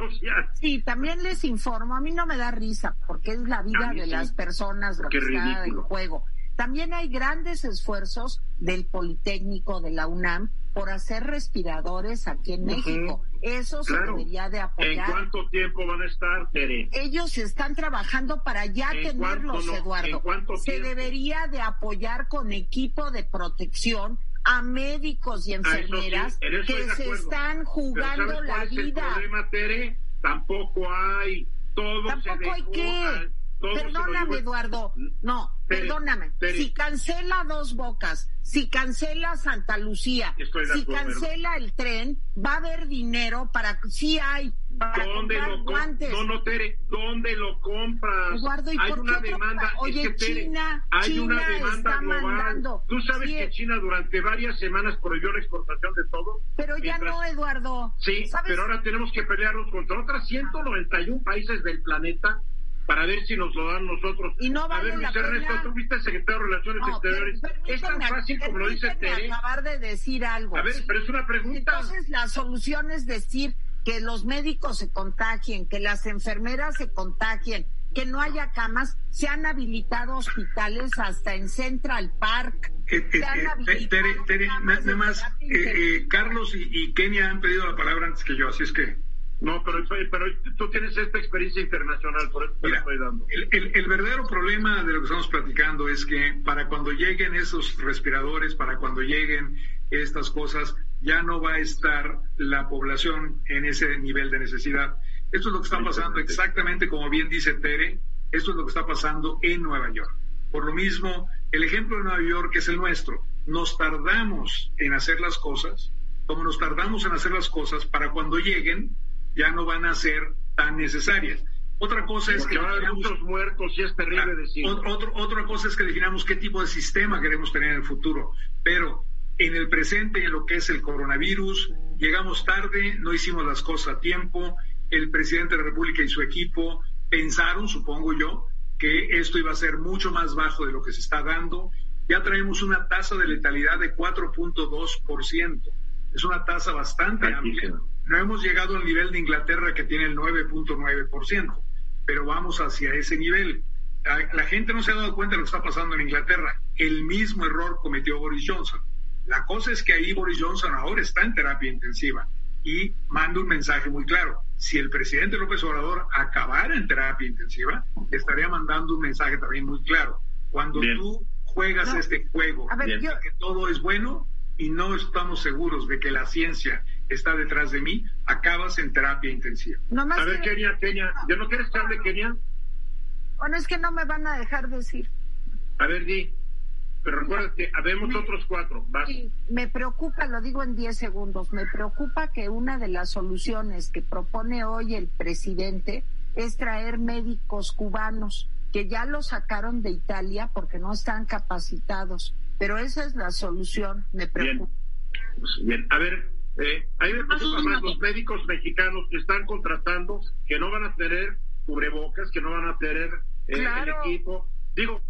sí, también les informo, a mí no me da risa porque es la vida de las personas lo que está en juego. También hay grandes esfuerzos del Politécnico de la UNAM por hacer respiradores aquí en México. Eso se debería de apoyar. ¿En cuánto tiempo van a estar, Tere? Ellos están trabajando para ya tenerlos, Eduardo. se debería de apoyar con equipo de protección a médicos y ah, enfermeras que se están jugando la vida. el problema, Tere? Tampoco hay. Todo Tampoco hay qué. Perdóname, Eduardo. No, perdóname. Si cancela dos bocas, si cancela Santa Lucía, si cancela el tren, va a haber dinero para. Sí hay ¿Dónde lo guantes. No, no, Tere, ¿dónde lo compras? Eduardo, ¿y hay por una qué demanda. Oye, es que, China, hay China una demanda está global. Mandando. Tú sabes que China durante varias semanas prohibió la exportación de todo. Pero ya no, Eduardo. Sí, pero ahora tenemos que pelearnos contra otras 191 países del planeta para ver si nos lo dan nosotros. Y no vale a ver, Luis Ernesto, tú fuiste secretario de Relaciones Exteriores. es tan fácil como lo dice Tere. acabar de decir algo. A ver, pero es una pregunta. Entonces, la solución es decir que los médicos se contagien, que las enfermeras se contagien, que no haya camas, se han habilitado hospitales hasta en Central Park. Eh, eh, eh, Tere, nada más, Carlos y, Kenia han pedido la palabra antes que yo, así es que... No, pero, pero tú tienes esta experiencia internacional, por eso te la estoy dando. El, el, verdadero problema de lo que estamos platicando es que para cuando lleguen esos respiradores, para cuando lleguen estas cosas, ya no va a estar la población en ese nivel de necesidad. Esto es lo que está pasando exactamente como bien dice Tere, esto es lo que está pasando en Nueva York. Por lo mismo, el ejemplo de Nueva York es el nuestro. Nos tardamos en hacer las cosas, como nos tardamos en hacer las cosas, para cuando lleguen ya no van a ser tan necesarias. Otra cosa es que muchos muertos y es terrible decir. otra cosa es que definamos qué tipo de sistema queremos tener en el futuro. Pero en el presente, en lo que es el coronavirus, llegamos tarde, no hicimos las cosas a tiempo, el presidente de la República y su equipo pensaron, supongo yo, que esto iba a ser mucho más bajo de lo que se está dando. Ya traemos una tasa de letalidad de 4.2%. Es una tasa bastante amplia. No hemos llegado al nivel de Inglaterra que tiene el 9.9%, pero vamos hacia ese nivel. La gente no se ha dado cuenta de lo que está pasando en Inglaterra. El mismo error cometió Boris Johnson la cosa es que ahí Boris Johnson ahora está en terapia intensiva y mando un mensaje muy claro. Si el presidente López Obrador acabara en terapia intensiva, estaría mandando un mensaje también muy claro. Cuando tú juegas este juego de que todo es bueno y no estamos seguros de que la ciencia está detrás de mí, acabas en terapia intensiva. a ver, Kenia, Kenia, ¿yo no quieres que hable, Kenia? Bueno, es que no me van a dejar decir. A ver, di. Pero recuerda que habemos otros cuatro. Sí, me preocupa, lo digo en diez segundos, me preocupa que una de las soluciones que propone hoy el presidente es traer médicos cubanos que ya los sacaron de Italia porque no están capacitados. Pero esa es la solución, me preocupa. Bien, a ver, eh, hay más los médicos mexicanos que están contratando, que no van a tener cubrebocas, que no van a tener eh, el equipo. Digo,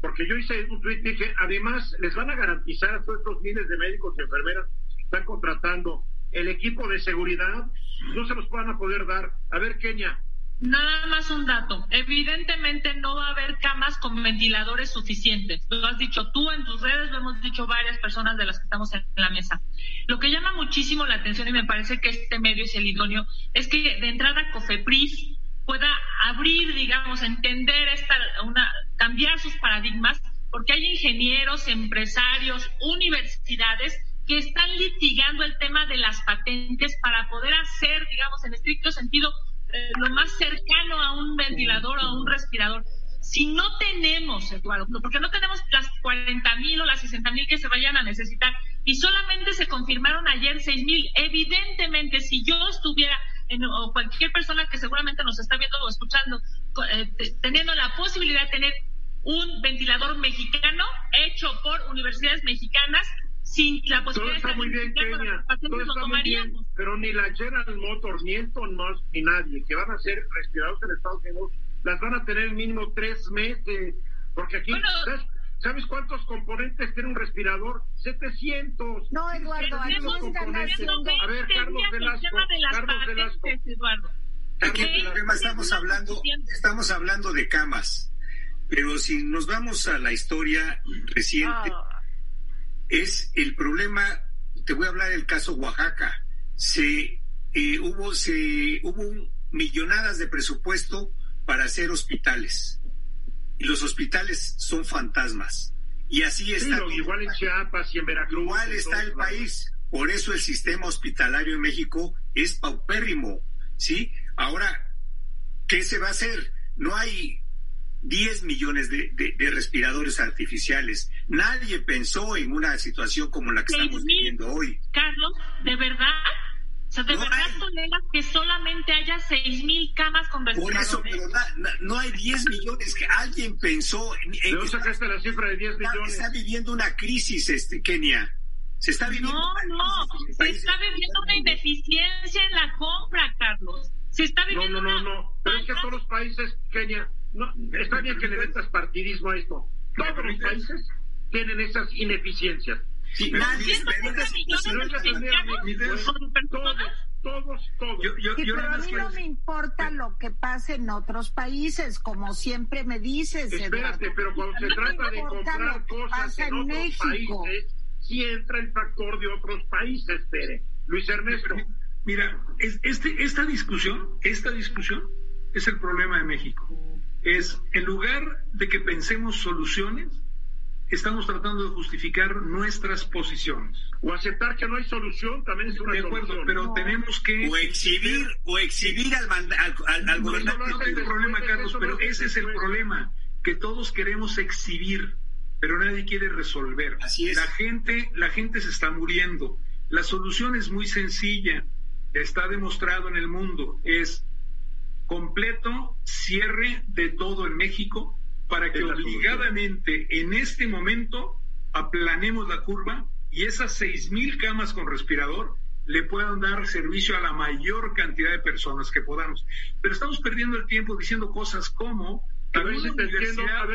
porque yo hice un tweet dije, además les van a garantizar a todos estos miles de médicos y enfermeras que están contratando el equipo de seguridad, no se los van a poder dar. A ver, Kenia. Nada más un dato. Evidentemente no va a haber camas con ventiladores suficientes. Lo has dicho tú en tus redes, lo hemos dicho varias personas de las que estamos en la mesa. Lo que llama muchísimo la atención y me parece que este medio es el idóneo es que de entrada COFEPRIS pueda abrir, digamos, entender esta, una, cambiar sus paradigmas, porque hay ingenieros, empresarios, universidades que están litigando el tema de las patentes para poder hacer, digamos, en estricto sentido, eh, lo más cercano a un ventilador o a un respirador. Si no tenemos, Eduardo, porque no tenemos las 40 mil o las 60 mil que se vayan a necesitar y solamente se confirmaron ayer 6 mil, evidentemente si yo estuviera o cualquier persona que seguramente nos está viendo o escuchando, eh, teniendo la posibilidad de tener un ventilador mexicano hecho por universidades mexicanas sin la posibilidad todo está muy bien, Kenia, todo está muy bien, pero ni la General Motors, ni Elton Musk, ni nadie que van a ser respirados en Estados Unidos, las van a tener mínimo tres meses, porque aquí, ¿sabes, cuántos componentes tiene un respirador? 700. No, Eduardo, aquí están haciendo... A ver, Carlos Velasco, Carlos Velasco. Eduardo. Aquí el problema estamos hablando, estamos hablando de camas, pero si nos vamos a la historia reciente, ah. Es el problema, te voy a hablar del caso Oaxaca, se eh, hubo, se hubo millonadas de presupuesto para hacer hospitales. Y los hospitales son fantasmas. Y así está. igual en Chiapas y en Veracruz. Igual está el país. Por eso el sistema hospitalario en México es paupérrimo. ¿Sí? Ahora, ¿qué se va a hacer? No hay 10 millones de, respiradores artificiales. Nadie pensó en una situación como la que estamos viviendo hoy. Carlos, ¿de verdad? O sea, ¿de verdad toleras que solamente haya seis mil camas con respiradores? Por eso, pero no hay 10 millones que alguien pensó. En, ¿De dónde sacaste la cifra de 10 millones? Está viviendo una crisis, este, Kenia. Se está viviendo. No, no, se está viviendo una ineficiencia en la compra, Carlos. Se está viviendo. No, no, no, no. Pero es que todos los países, Kenia, no, está bien que le metas partidismo a esto. Todos los países tienen esas ineficiencias Sí, nadie todos, todos, todos. Yo, yo, pero a mí no me importa lo que pase en otros países, como siempre me dices. Espérate, pero cuando se trata de comprar cosas en, otros México. países, sí entra el factor de otros países, Pere. Luis Ernesto. Mira, es, este, esta discusión, esta discusión es el problema de México. Es en lugar de que pensemos soluciones, estamos tratando de justificar nuestras posiciones. O aceptar que no hay solución también es una De acuerdo, pero tenemos que... O exhibir, o exhibir al, al, al, gobernante. No, hay problema, Carlos, pero ese es el problema, que todos queremos exhibir, pero nadie quiere resolver. Así es. La gente, la gente se está muriendo. La solución es muy sencilla, está demostrado en el mundo, es completo cierre de todo en México, para que obligadamente en este momento aplanemos la curva y esas seis mil camas con respirador le puedan dar servicio a la mayor cantidad de personas que podamos. Pero estamos perdiendo el tiempo diciendo cosas como una, universidad,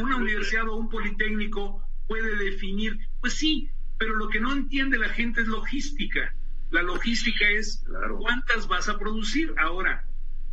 una universidad o un politécnico puede definir, pues sí, pero lo que no entiende la gente es logística. La logística es cuántas vas a producir. Ahora,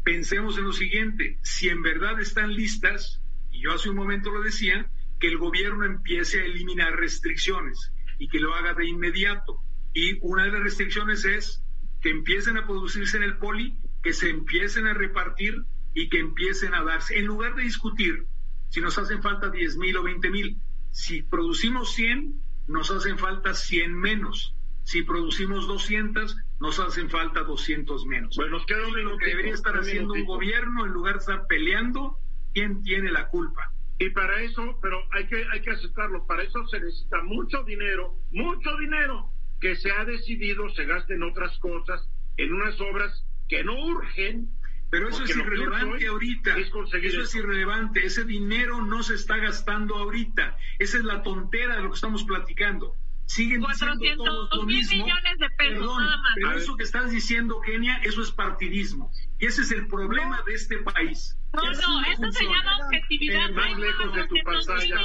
pensemos en lo siguiente, si en verdad están listas, yo hace un momento lo decía, que el gobierno empiece a eliminar restricciones y que lo haga de inmediato. Y una de las restricciones es que empiecen a producirse en el poli, que se empiecen a repartir y que empiecen a darse. En lugar de discutir si nos hacen falta 10 mil o 20 mil, si producimos 100, nos hacen falta 100 menos. Si producimos 200, nos hacen falta 200 menos. Bueno, nos queda lo que debería estar haciendo un gobierno en lugar de estar peleando quién tiene la culpa. Y para eso, pero hay que, hay que aceptarlo, para eso se necesita mucho dinero, mucho dinero que se ha decidido se gaste en otras cosas, en unas obras que no urgen. Pero eso es irrelevante ahorita. eso es irrelevante. Ese dinero no se está gastando ahorita. Esa es la tontera de lo que estamos platicando siguen diciendo todos lo mismo. millones de pesos Perdón, nada más. Pero eso que estás diciendo, Kenia, eso es partidismo. Y ese es el problema de este país. No, no, eso se llama objetividad. Más lejos de tu pantalla,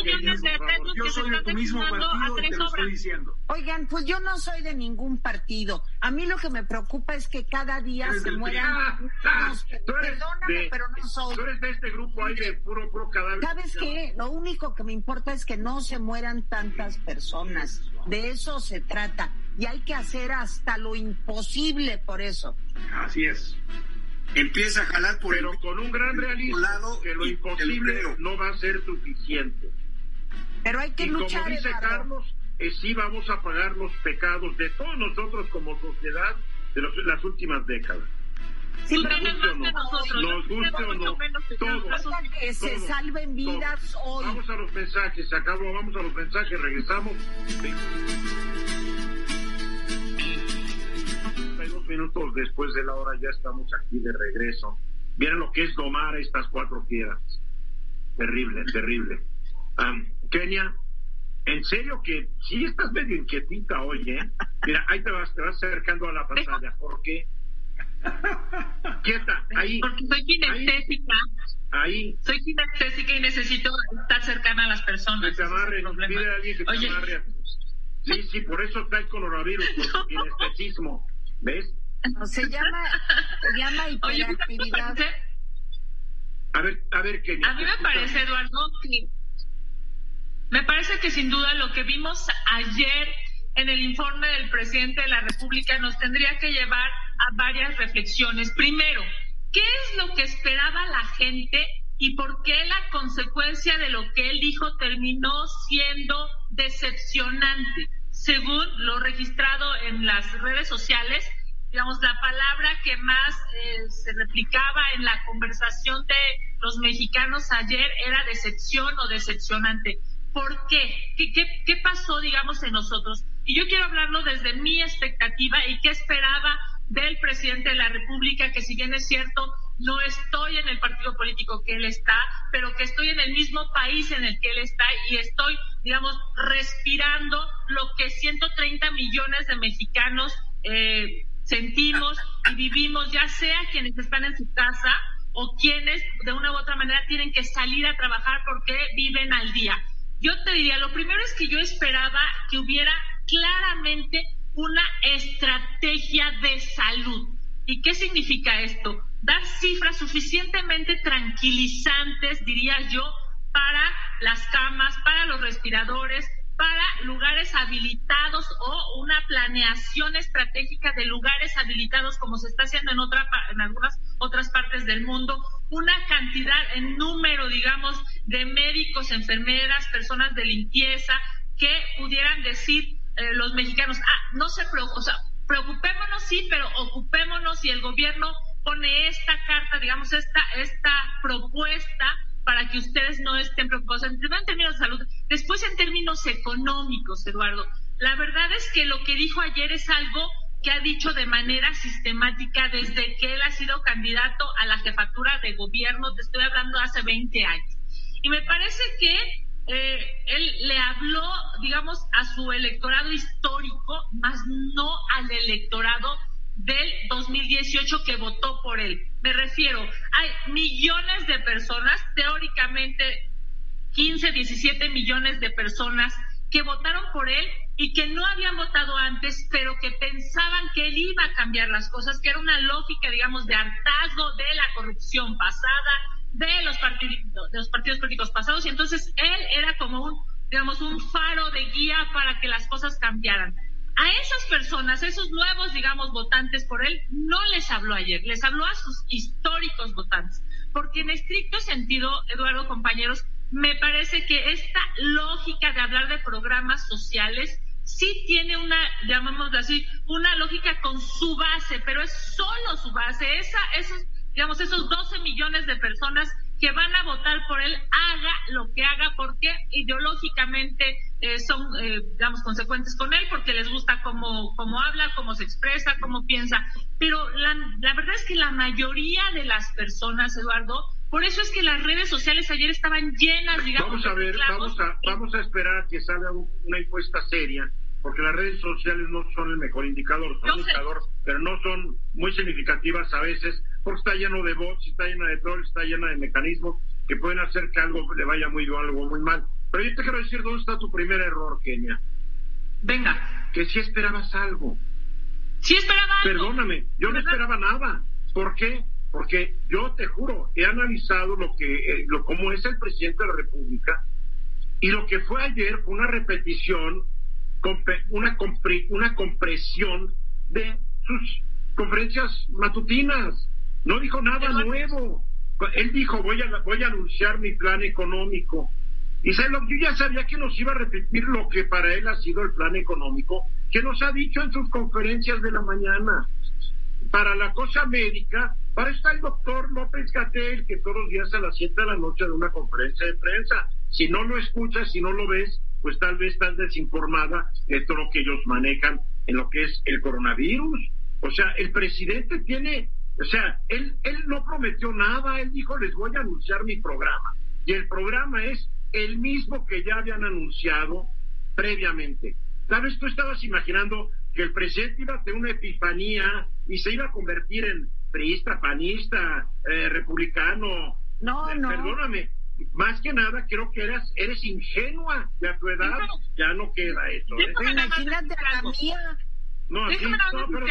Yo soy de tu mismo partido y te lo estoy diciendo. Oigan, pues yo no soy de ningún partido. A mí lo que me preocupa es que cada día se mueran. (laughs) Perdóname, pero no soy. Tú eres de este grupo ahí de puro, puro cadáver. ¿Sabes qué? Lo único que me importa es que no se mueran tantas personas. De eso se trata. Y hay que hacer hasta lo imposible por eso. Así es. Empieza a jalar por pero con un gran realismo lado que lo imposible no va a ser suficiente. Pero hay que y luchar como dice Carlos eh, sí vamos a pagar los pecados de todos nosotros como sociedad de las últimas décadas Sí, pero nos nosotros. Nos guste o no. Todos. Que se salven vidas hoy. Vamos a los mensajes. Se acabó. Vamos a los mensajes. Regresamos. minutos después de la hora ya estamos aquí de regreso. Miren lo que es domar estas cuatro piedras. Terrible, terrible. Kenia, en serio que sí estás medio inquietita hoy, ¿eh? Mira, ahí te vas, te vas acercando a la pantalla. ¿Por qué? Quieta, ahí. Porque soy kinestésica. Ahí. Soy kinestésica y necesito estar cercana a las personas. Que te amarre, pide a alguien que te amarre. Sí, sí, por eso está el coronavirus, por (laughs) kinestesismo. ¿Ves? se llama, se llama (laughs) hiperactividad. a ver, a ver, ¿qué? A mí me parece, Eduardo, que me parece que sin duda lo que vimos ayer en el informe del presidente de la República nos tendría que llevar a varias reflexiones. Primero, ¿qué es lo que esperaba la gente y por qué la consecuencia de lo que él dijo terminó siendo decepcionante? según lo registrado en las redes sociales, digamos, la palabra que más eh, se replicaba en la conversación de los mexicanos ayer era decepción o decepcionante. ¿Por qué? ¿Qué, qué, qué pasó, digamos, en nosotros? Y yo quiero hablarlo desde mi expectativa y qué esperaba del presidente de la República, que si bien es cierto, no estoy en el partido político que él está, pero que estoy en el mismo país en el que él está y estoy, digamos, respirando lo que 130 millones de mexicanos eh, sentimos y vivimos, ya sea quienes están en su casa o quienes de una u otra manera tienen que salir a trabajar porque viven al día. Yo te diría, lo primero es que yo esperaba que hubiera claramente una estrategia de salud. ¿Y qué significa esto? Dar cifras suficientemente tranquilizantes, diría yo, para las camas, para los respiradores, para lugares habilitados o una planeación estratégica de lugares habilitados como se está haciendo en otra en algunas otras partes del mundo, una cantidad en número, digamos, de médicos, enfermeras, personas de limpieza que pudieran decir eh, los mexicanos, ah, no se preocupen, o sea, preocupémonos sí, pero ocupémonos y el gobierno pone esta carta, digamos, esta, esta propuesta para que ustedes no estén preocupados, en términos de salud, después en términos económicos, Eduardo. La verdad es que lo que dijo ayer es algo que ha dicho de manera sistemática desde que él ha sido candidato a la jefatura de gobierno, te estoy hablando hace 20 años. Y me parece que eh, él le habló, digamos, a su electorado histórico, más no al electorado del 2018 que votó por él. Me refiero, hay millones de personas, teóricamente 15, 17 millones de personas que votaron por él y que no habían votado antes, pero que pensaban que él iba a cambiar las cosas, que era una lógica, digamos, de hartazgo de la corrupción pasada, de los partidos, de los partidos políticos pasados y entonces él era como un, digamos, un faro de guía para que las cosas cambiaran. A esas personas, esos nuevos, digamos, votantes por él, no les habló ayer, les habló a sus históricos votantes. Porque en estricto sentido, Eduardo, compañeros, me parece que esta lógica de hablar de programas sociales sí tiene una, llamémoslo así, una lógica con su base, pero es solo su base. Esa, esos, digamos, esos 12 millones de personas que van a votar por él, haga lo que haga, porque ideológicamente eh, son, eh, digamos, consecuentes con él, porque les gusta cómo, cómo habla, cómo se expresa, cómo piensa. Pero la, la verdad es que la mayoría de las personas, Eduardo, por eso es que las redes sociales ayer estaban llenas, digamos. Vamos a ver, vamos a, vamos a esperar que salga una encuesta seria, porque las redes sociales no son el mejor indicador, son un indicador, pero no son muy significativas a veces, porque está lleno de bots, está llena de trolls, está llena de mecanismos que pueden hacer que algo le vaya muy bien, algo muy mal. Pero yo te quiero decir dónde está tu primer error, Kenia. Venga. Que si esperabas algo. Sí esperaba algo. Perdóname, yo no esperaba nada. ¿Por qué? porque yo te juro, he analizado lo que, eh, lo, cómo es el presidente de la República y lo que fue ayer fue una repetición, una, una compresión de sus conferencias matutinas. No dijo nada nuevo. Él dijo, voy a, voy a anunciar mi plan económico. Y yo ya sabía que nos iba a repetir lo que para él ha sido el plan económico, que nos ha dicho en sus conferencias de la mañana. Para la cosa médica, para está el doctor López Gatel, que todos los días a las 7 de la noche de una conferencia de prensa. Si no lo escuchas, si no lo ves, pues tal vez estás desinformada de todo lo que ellos manejan en lo que es el coronavirus. O sea, el presidente tiene, o sea, él, él no prometió nada, él dijo, les voy a anunciar mi programa. Y el programa es el mismo que ya habían anunciado previamente. ¿Sabes? Tú estabas imaginando que el presidente iba a tener una epifanía y se iba a convertir en priista, panista, eh, republicano. No, eh, no. Perdóname, más que nada creo que eras, eres ingenua de a tu edad, ya no queda eso. ¿eh? Imagínate a la mía. No, no, pero,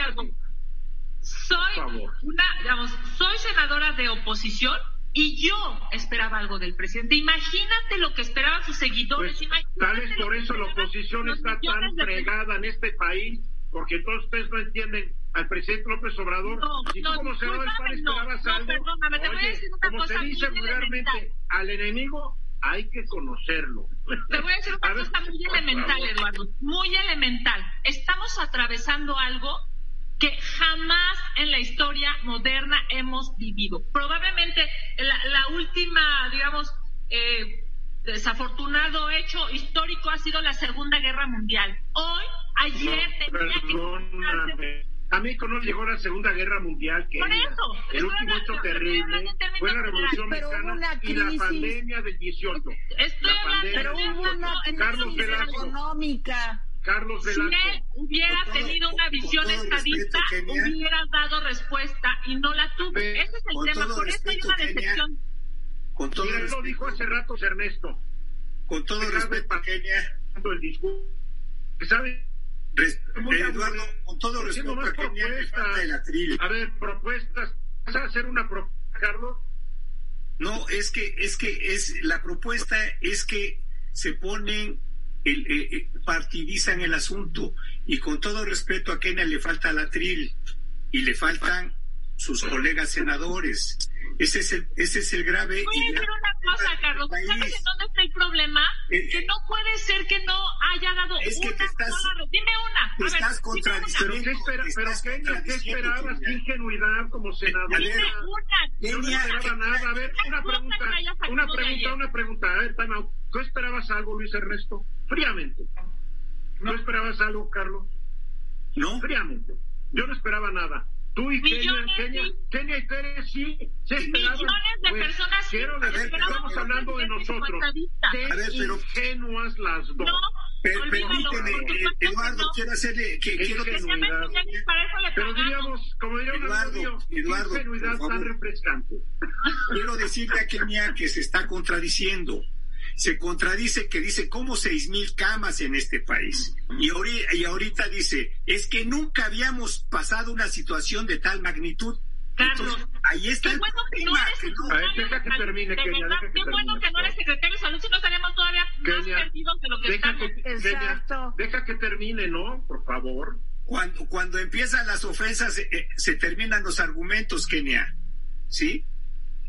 soy una, digamos, soy senadora de oposición y yo esperaba algo del presidente. Imagínate lo que esperaban sus seguidores. Pues, tal vez por eso la oposición está tan fregada en este país, porque todos ustedes no entienden al presidente López Obrador. No, y tú no, como senador PAN esperabas algo. Perdóname, te voy a decir una como cosa se dice vulgarmente, al enemigo hay que conocerlo. Te voy a decir (laughs) una cosa muy elemental, Eduardo, muy elemental. Estamos atravesando algo que jamás en la historia moderna hemos vivido. Probablemente la, la última, digamos, eh, desafortunado hecho histórico ha sido la Segunda Guerra Mundial. Hoy, ayer tenía que a México no llegó la Segunda Guerra Mundial, que el último hecho terrible fue la Revolución Mexicana y la pandemia del 18. Estoy hablando, pero hubo una Carlos Velasco. económica. Carlos Velasco. Si él hubiera tenido una visión estadista, hubiera dado respuesta y no la tuvo. Ese es el tema, por eso hay una decepción. Con todo Mira, lo dijo hace rato Ernesto. Con todo respeto, Kenia. El discurso. ¿Sabe? Eduardo, con todo respeto a Kenia, A ver, propuestas. ¿Vas a hacer una propuesta, Carlos? No, es que, es que es, la propuesta es que se ponen, el, eh, eh, partidizan el asunto y con todo respeto a Kenia le falta la tril y le faltan sus colegas senadores. Ese es el, ese es el grave. Cosa, Carlos. ¿Sabes en dónde está el problema? Eh, que no puede ser que no haya dado es una que estás, sola. Dime una. Te estás contradiciendo. ¿Pero qué, espera, pero qué, ¿qué esperabas? ¿Qué ingenuidad como senadora? Dime una. Yo no esperaba nada. A ver, una pregunta. Una pregunta, una pregunta. A ver, ¿Tú esperabas algo, Luis Ernesto? Fríamente. ¿No esperabas algo, Carlos? No. Fríamente. Yo no esperaba nada. Tú y Kenia, Kenia, Kenia y Pérez sí se esperaban. Millones de pues, personas quiero decir que estamos hablando de nosotros. Qué a ver, pero, ingenuas las dos. No, per, permíteme, eh, Eduardo, quiero hacerle que quiero que Pero diríamos, como diría un Eduardo, Eduardo, ingenuidad tan refrescante. Quiero decirle a Kenia que se está contradiciendo se contradice que dice como seis mil camas en este país. Y ahorita, y ahorita dice, es que nunca habíamos pasado una situación de tal magnitud. Carlos, ahí está qué bueno que no eres secretario de salud. si no estaríamos todavía más perdidos de lo que estamos. Exacto. deja que termine, ¿no? Por favor. Cuando, cuando empiezan las ofensas, eh, se terminan los argumentos, Kenia. ¿Sí?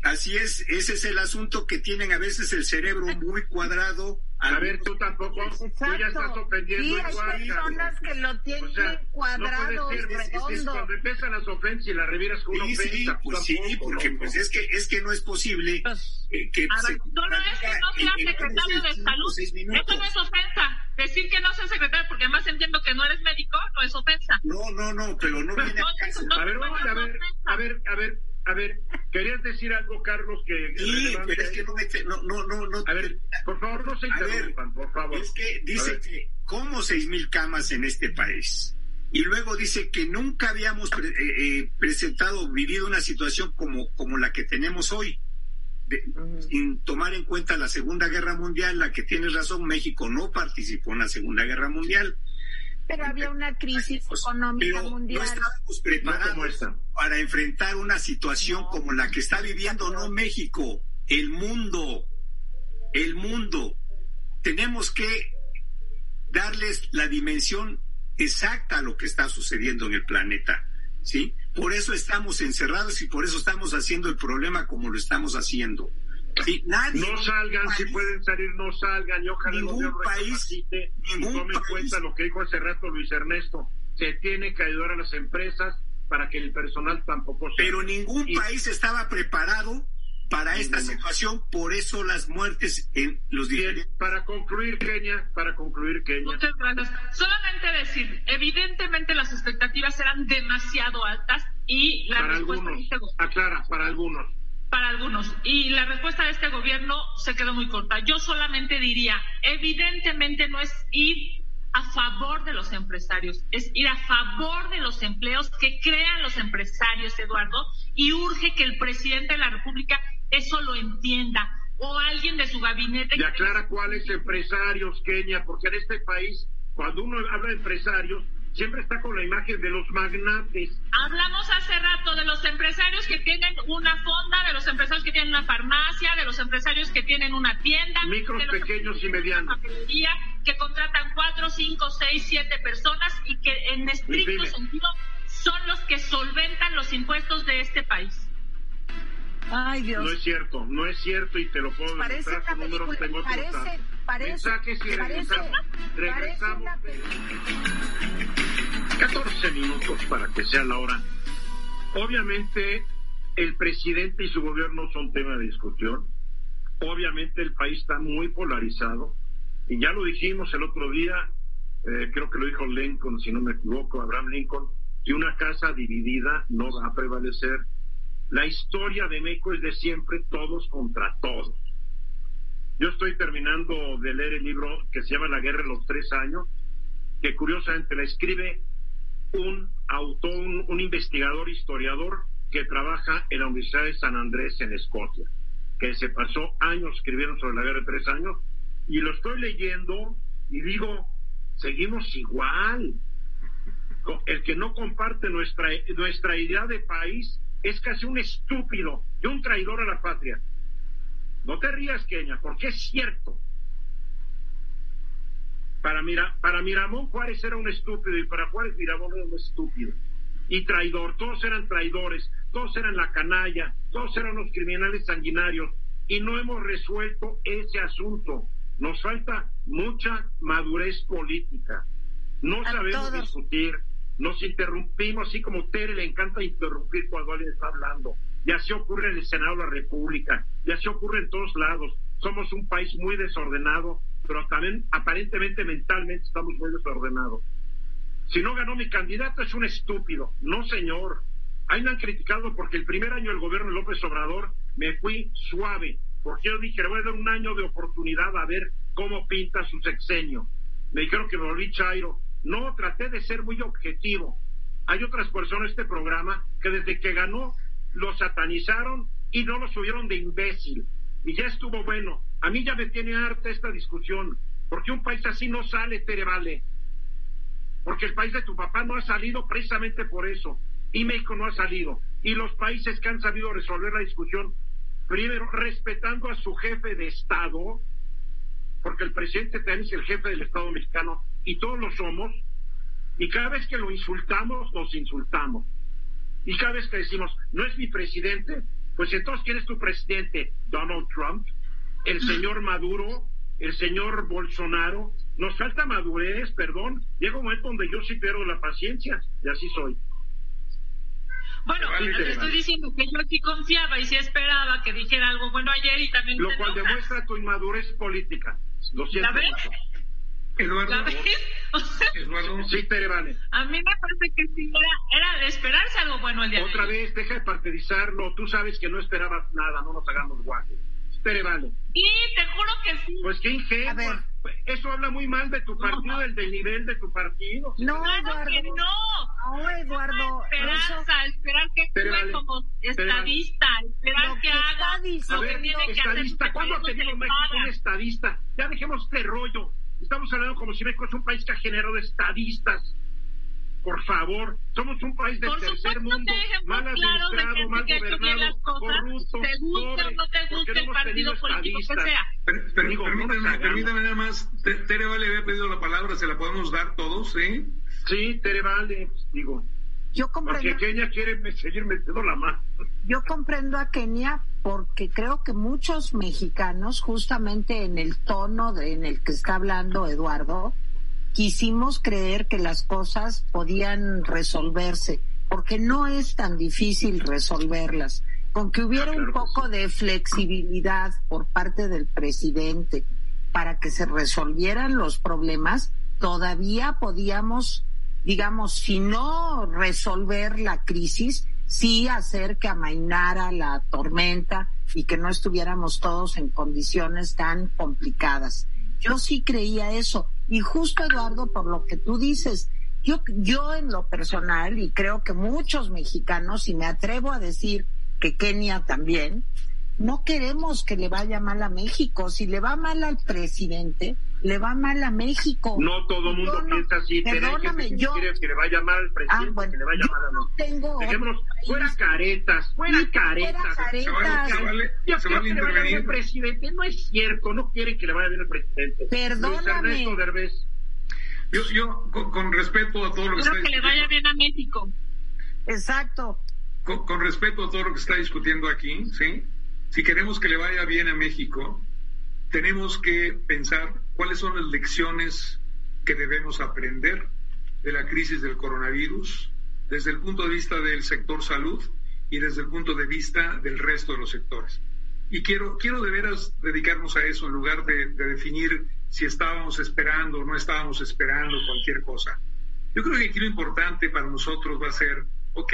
Así es, ese es el asunto que tienen a veces el cerebro muy cuadrado. A ver, tú tampoco, tú ya estás ofendiendo sí, hay personas que lo tienen cuadrado, no redondo. cuando empiezan las ofensas y las reviras con una ofensa. Sí, pues sí, porque pues es que, es que no es posible pues, eh, que a ver, solo es que no sea secretario de salud. Eso no es ofensa. Decir que no sea secretario, porque además entiendo que no eres médico, no es ofensa. No, no, no, pero no viene a A ver, vamos a ver, a ver, a ver, a ver, querías decir algo, Carlos, que... Sí, pero es que no me... No, no, no, no a ver, por favor, no se interrumpan, por favor. Es que dice que como seis mil camas en este país. Y luego dice que nunca habíamos eh, eh, presentado, vivido una situación como, como la que tenemos hoy. sin tomar en cuenta la Segunda Guerra Mundial, la que tienes razón, México no participó en la Segunda Guerra Mundial, pero había una crisis económica mundial. No estábamos preparados para enfrentar una situación como la que está viviendo no México, el mundo, el mundo. Tenemos que darles la dimensión exacta a lo que está sucediendo en el planeta, ¿sí? Por eso estamos encerrados y por eso estamos haciendo el problema como lo estamos haciendo no salgan, si pueden salir, no salgan. Y ojalá ningún país, ningún tome en cuenta lo que dijo hace rato Luis Ernesto. Se tiene que ayudar a las empresas para que el personal tampoco Pero ningún país estaba preparado para esta situación, por eso las muertes en los diferentes. Para concluir, Kenia, para concluir, Kenia. Muchas gracias. Solamente decir, evidentemente las expectativas eran demasiado altas y la para algunos, aclara, para algunos para algunos. Y la respuesta de este gobierno se quedó muy corta. Yo solamente diría, evidentemente no es ir a favor de los empresarios, es ir a favor de los empleos que crean los empresarios, Eduardo, y urge que el presidente de la República eso lo entienda o alguien de su gabinete. Y aclara cuáles empresarios, Kenia, porque en este país, cuando uno habla de empresarios, siempre está con la imagen de los magnates. Hablamos hace rato de los empresarios que tienen una fonda, de los empresarios que tienen una farmacia, de los empresarios que tienen una tienda. Micros, pequeños y medianos. Que contratan cuatro, cinco, seis, siete personas y que en estricto sentido son los que solventan los impuestos de este país. Ay, Dios. No es cierto, no es cierto y te lo puedo demostrar con números tengo parece, parece, Mensajes y regresamos. regresamos. 14 minutos para que sea la hora. Obviamente el presidente y su gobierno son tema de discusión. Obviamente el país está muy polarizado. Y ya lo dijimos el otro día, eh, creo que lo dijo Lincoln, si no me equivoco, Abraham Lincoln, que una casa dividida no va a prevalecer. La historia de México es de siempre todos contra todos. Yo estoy terminando de leer el libro que se llama La guerra de los tres años, que curiosamente la escribe un autor, un, investigador historiador que trabaja en la Universidad de San Andrés en Escocia, que se pasó años escribiendo sobre la guerra de tres años, y lo estoy leyendo y digo, seguimos igual. El que no comparte nuestra, nuestra idea de país es casi un estúpido y un traidor a la patria. No te rías, Kenia, porque es cierto. Para, Mira, para Miramón Juárez era un estúpido y para Juárez Miramón era un estúpido y traidor. Todos eran traidores, todos eran la canalla, todos eran los criminales sanguinarios y no hemos resuelto ese asunto. Nos falta mucha madurez política. No sabemos discutir, nos interrumpimos, así como Tere le encanta interrumpir cuando alguien está hablando. Y así ocurre en el Senado de la República, y así ocurre en todos lados. Somos un país muy desordenado pero también aparentemente mentalmente estamos muy desordenados. Si no ganó mi candidato es un estúpido. No, señor. Ahí me han criticado porque el primer año del gobierno de López Obrador me fui suave, porque yo dije, le voy a dar un año de oportunidad a ver cómo pinta su sexenio. Me dijeron que me volví chairo. No, traté de ser muy objetivo. Hay otras personas en este programa que desde que ganó lo satanizaron y no lo subieron de imbécil. Y ya estuvo bueno. A mí ya me tiene harta esta discusión, porque un país así no sale, Tere Vale. Porque el país de tu papá no ha salido precisamente por eso. y México no ha salido. Y los países que han sabido resolver la discusión, primero respetando a su jefe de Estado, porque el presidente también es el jefe del Estado mexicano y todos lo somos, y cada vez que lo insultamos, nos insultamos. Y cada vez que decimos, no es mi presidente, pues entonces, ¿quién es tu presidente? Donald Trump, el señor Maduro, el señor Bolsonaro. Nos falta madurez, perdón. Llega un momento donde yo sí pierdo la paciencia, y así soy. Bueno, te estoy diciendo que yo sí confiaba y sí esperaba que dijera algo bueno ayer y también. Lo cual demuestra tu inmadurez política. Lo siento. ¿La ves? Eduardo. (laughs) Eduardo. Sí, te vale. A mí me parece que sí era, era de esperarse algo bueno el día Otra vez, deja de partidizarlo. Tú sabes que no esperabas nada, no nos hagamos guajes. Tere vale. Sí, te juro que sí. Pues qué ingenuo. Eso habla muy mal de tu partido, del, del nivel de tu partido. No, Eduardo. Que no. No, Eduardo. Esperanza, esperar que actúe como estadista, esperar que, haga lo que tiene que hacer. ¿Cuándo ha tenido México un estadista? Ya dejemos este rollo. Estamos hablando como si México es un país que ha generado estadistas. Por favor, somos un país del tercer mundo, mal administrado, mal gobernado, corrupto, te gusta o no te gusta el partido político que sea. permítame, permítame nada más, Tere Vale había pedido la palabra, ¿se la podemos dar todos, sí? Sí, Tere Vale, digo. Yo comprendo. Porque Kenia quiere seguir metiendo la mano. Yo comprendo a Kenia porque creo que muchos mexicanos, justamente en el tono en el que está hablando Eduardo, quisimos creer que las cosas podían resolverse, porque no es tan difícil resolverlas. Con que hubiera ah, un poco de flexibilidad por parte del presidente para que se resolvieran los problemas, todavía podíamos, digamos, si no resolver la crisis, sí hacer que amainara la tormenta y que no estuviéramos todos en condiciones tan complicadas. Yo sí creía eso. Y justo, Eduardo, por lo que tú dices, yo, yo en lo personal, y creo que muchos mexicanos, y me atrevo a decir que Kenia también, no queremos que le vaya mal a México. Si le va mal al presidente, le va mal a México. No todo el mundo piensa así. Perdóname, yo. que le vaya mal al presidente, ah, que le vaya mal a no tengo. Dejémonos, fuera caretas, fuera caretas. Fuera caretas. Se vale, yo quiero que le vaya bien al presidente. No es cierto, no quieren que le vaya bien al presidente. Perdóname. Yo, yo con, con, respeto a todo lo que Quiero que le vaya bien a México. Exacto. Con, con respeto a todo lo que está discutiendo aquí, ¿sí? Si queremos que le vaya bien a México, tenemos que pensar cuáles son las lecciones que debemos aprender de la crisis del coronavirus desde el punto de vista del sector salud y desde el punto de vista del resto de los sectores. Y quiero, quiero de veras dedicarnos a eso en lugar de, de definir si estábamos esperando o no estábamos esperando cualquier cosa. Yo creo que aquí lo importante para nosotros va a ser, ok,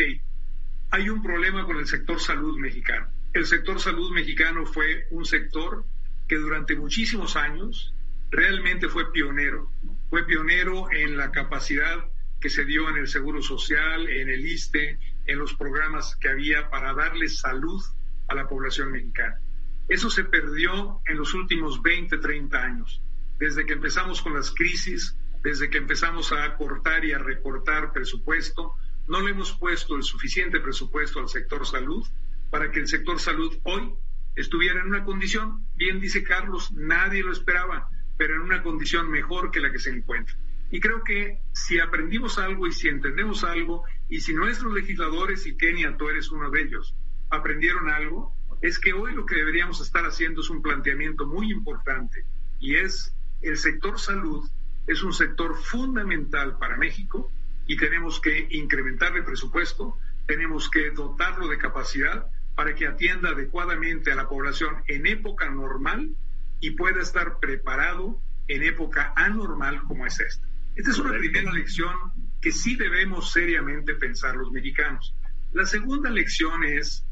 hay un problema con el sector salud mexicano el sector salud mexicano fue un sector que durante muchísimos años realmente fue pionero. Fue pionero en la capacidad que se dio en el Seguro Social, en el ISTE, en los programas que había para darle salud a la población mexicana. Eso se perdió en los últimos 20, 30 años, desde que empezamos con las crisis, desde que empezamos a cortar y a recortar presupuesto, no le hemos puesto el suficiente presupuesto al sector salud para que el sector salud hoy estuviera en una condición, bien dice Carlos, nadie lo esperaba, pero en una condición mejor que la que se encuentra. Y creo que si aprendimos algo y si entendemos algo, y si nuestros legisladores, y Kenia, tú eres uno de ellos, aprendieron algo, es que hoy lo que deberíamos estar haciendo es un planteamiento muy importante, y es el sector salud es un sector fundamental para México y tenemos que incrementar el presupuesto, tenemos que dotarlo de capacidad para que atienda adecuadamente a la población en época normal y pueda estar preparado en época anormal como es esta. Esta es una primera lección que sí debemos seriamente pensar los mexicanos. La segunda lección es,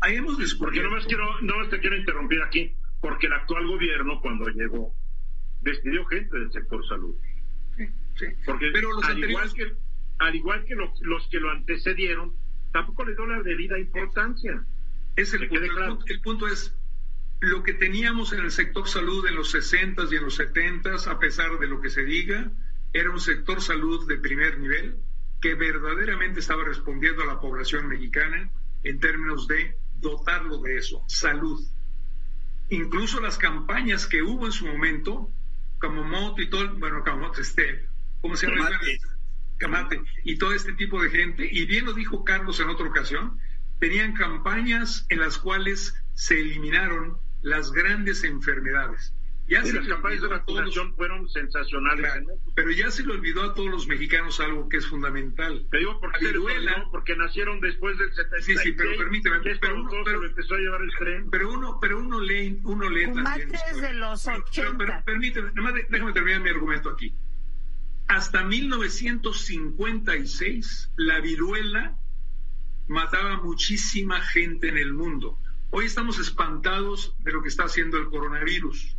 hayamos descubierto... Porque no quiero, no te quiero interrumpir aquí, porque el actual gobierno cuando llegó despidió gente del sector salud. Sí, sí. Porque Pero los al, igual que, al igual que los, los que lo antecedieron, tampoco le dio la debida importancia. Es el, punto, el, punto, es, lo que teníamos en el sector salud en los 60 y en los 70 a pesar de lo que se diga, era un sector salud de primer nivel, que verdaderamente estaba respondiendo a la población mexicana en términos de dotarlo de eso, salud. Incluso las campañas que hubo en su momento, como Moto y todo, bueno, como Moto, este, ¿cómo se llama? Camate. y todo este tipo de gente, y bien lo dijo Carlos en otra ocasión, tenían campañas en las cuales se eliminaron las grandes enfermedades. Ya las campañas de vacunación fueron sensacionales. pero ya se le olvidó a todos los mexicanos algo que es fundamental. Te digo por qué porque nacieron después del 76. Sí, sí, pero permíteme. Pero uno, pero, empezó a llevar el tren. Pero uno, pero uno lee, uno lee también. de los 80. Pero, permíteme, déjame terminar mi argumento aquí. Hasta 1956, la viruela mataba muchísima gente en el mundo. Hoy estamos espantados de lo que está haciendo el coronavirus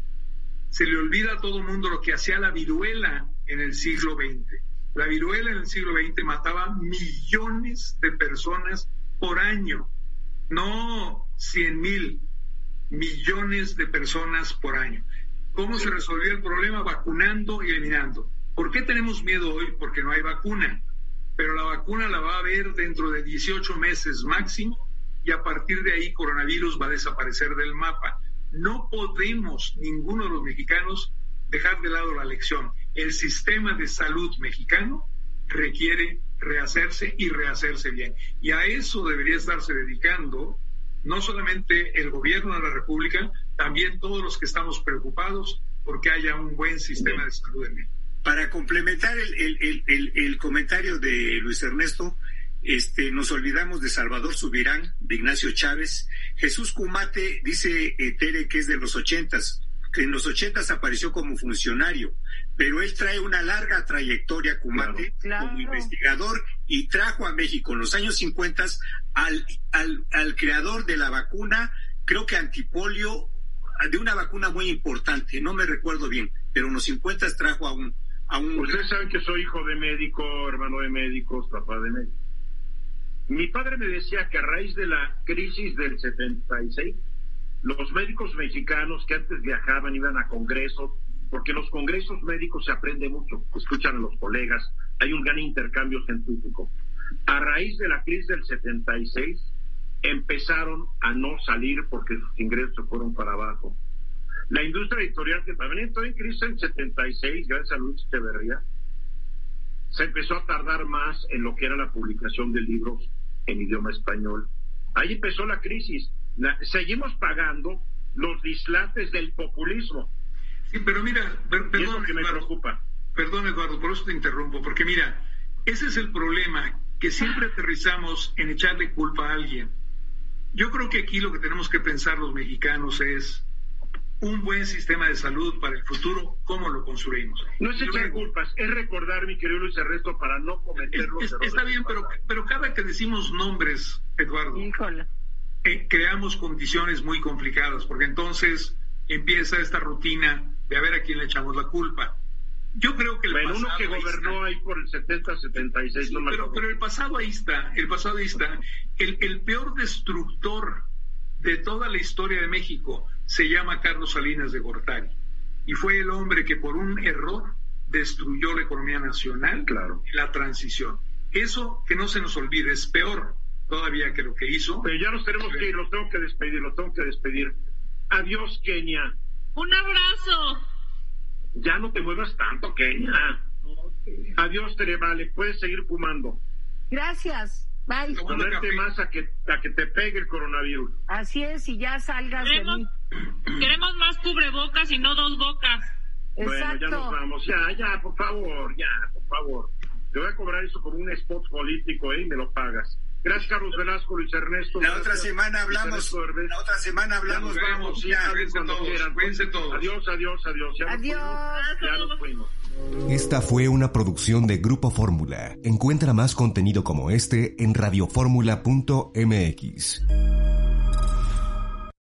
se le olvida a todo el mundo lo que hacía la viruela en el siglo XX. La viruela en el siglo XX mataba millones de personas por año, no cien mil, millones de personas por año. ¿Cómo se resolvió el problema? Vacunando y eliminando. ¿Por qué tenemos miedo hoy? Porque no hay vacuna. Pero la vacuna la va a haber dentro de 18 meses máximo y a partir de ahí coronavirus va a desaparecer del mapa. No podemos, ninguno de los mexicanos, dejar de lado la lección. El sistema de salud mexicano requiere rehacerse y rehacerse bien. Y a eso debería estarse dedicando no solamente el gobierno de la República, también todos los que estamos preocupados porque haya un buen sistema de salud en México. Para complementar el comentario de Luis Ernesto, este, nos olvidamos de Salvador Subirán, de Ignacio Chávez. Jesús Cumate dice eh, Tere que es de los ochentas, que en los ochentas apareció como funcionario, pero él trae una larga trayectoria, Cumate, como investigador y trajo a México en los años cincuentas al, al, al creador de la vacuna, creo que antipolio, de una vacuna muy importante, no me recuerdo bien, pero en los cincuentas trajo a un... A un... Ustedes saben que soy hijo de médico, hermano de médicos, papá de médicos. Mi padre me decía que a raíz de la crisis del 76, los médicos mexicanos que antes viajaban, iban a congresos, porque los congresos médicos se aprende mucho, escuchan a los colegas, hay un gran intercambio científico. A raíz de la crisis del 76, empezaron a no salir porque sus ingresos se fueron para abajo. La industria editorial, que también entró en crisis en 76, gracias a Luis Echeverría, se empezó a tardar más en lo que era la publicación de libros en idioma español. Ahí empezó la crisis. seguimos pagando los dislates del populismo. Sí, pero mira, perdón, que me preocupa. Perdón, Eduardo, por eso te interrumpo, porque mira, ese es el problema, que siempre aterrizamos en echarle culpa a alguien. Yo creo que aquí lo que tenemos que pensar los mexicanos es un buen sistema de salud para el futuro, ¿cómo lo construimos? No es echar culpas, es recordar, mi querido Luis Ernesto, para no cometer los errores. Está bien, pero, pero cada que decimos nombres, Eduardo, eh, creamos condiciones muy complicadas, porque entonces empieza esta rutina de a ver a quién le echamos la culpa. Yo creo que el bueno, uno que gobernó ahí por el 70, 76, no pero, pero el pasado ahí está, el pasado ahí está. El, el peor destructor de toda la historia de México se llama Carlos Salinas de Gortari y fue el hombre que por un error destruyó la economía nacional claro. y la transición. Eso que no se nos olvide es peor todavía que lo que hizo. Pero ya nos tenemos que ir, los tengo que despedir, los tengo que despedir. Adiós, Kenia. Un abrazo. Ya no te muevas tanto, Kenia. Adiós, Terevale. Puedes seguir fumando. Gracias. Bye. Ponerte más a que, a que te pegue el coronavirus. Así es, y ya salgas de mí. Queremos más cubrebocas y no dos bocas. Bueno, ya nos vamos. Ya, ya, por favor, ya, por favor. Te voy a cobrar eso como un spot político, ¿eh? Y me lo pagas. Gracias, Carlos Velasco, Luis Ernesto. La otra semana hablamos. La otra semana hablamos. Vamos, ya. Cuídense todos. Adiós, adiós, adiós. Ya adiós. ya nos fuimos. Esta fue una producción de Grupo Fórmula. Encuentra más contenido como este en radioformula.mx.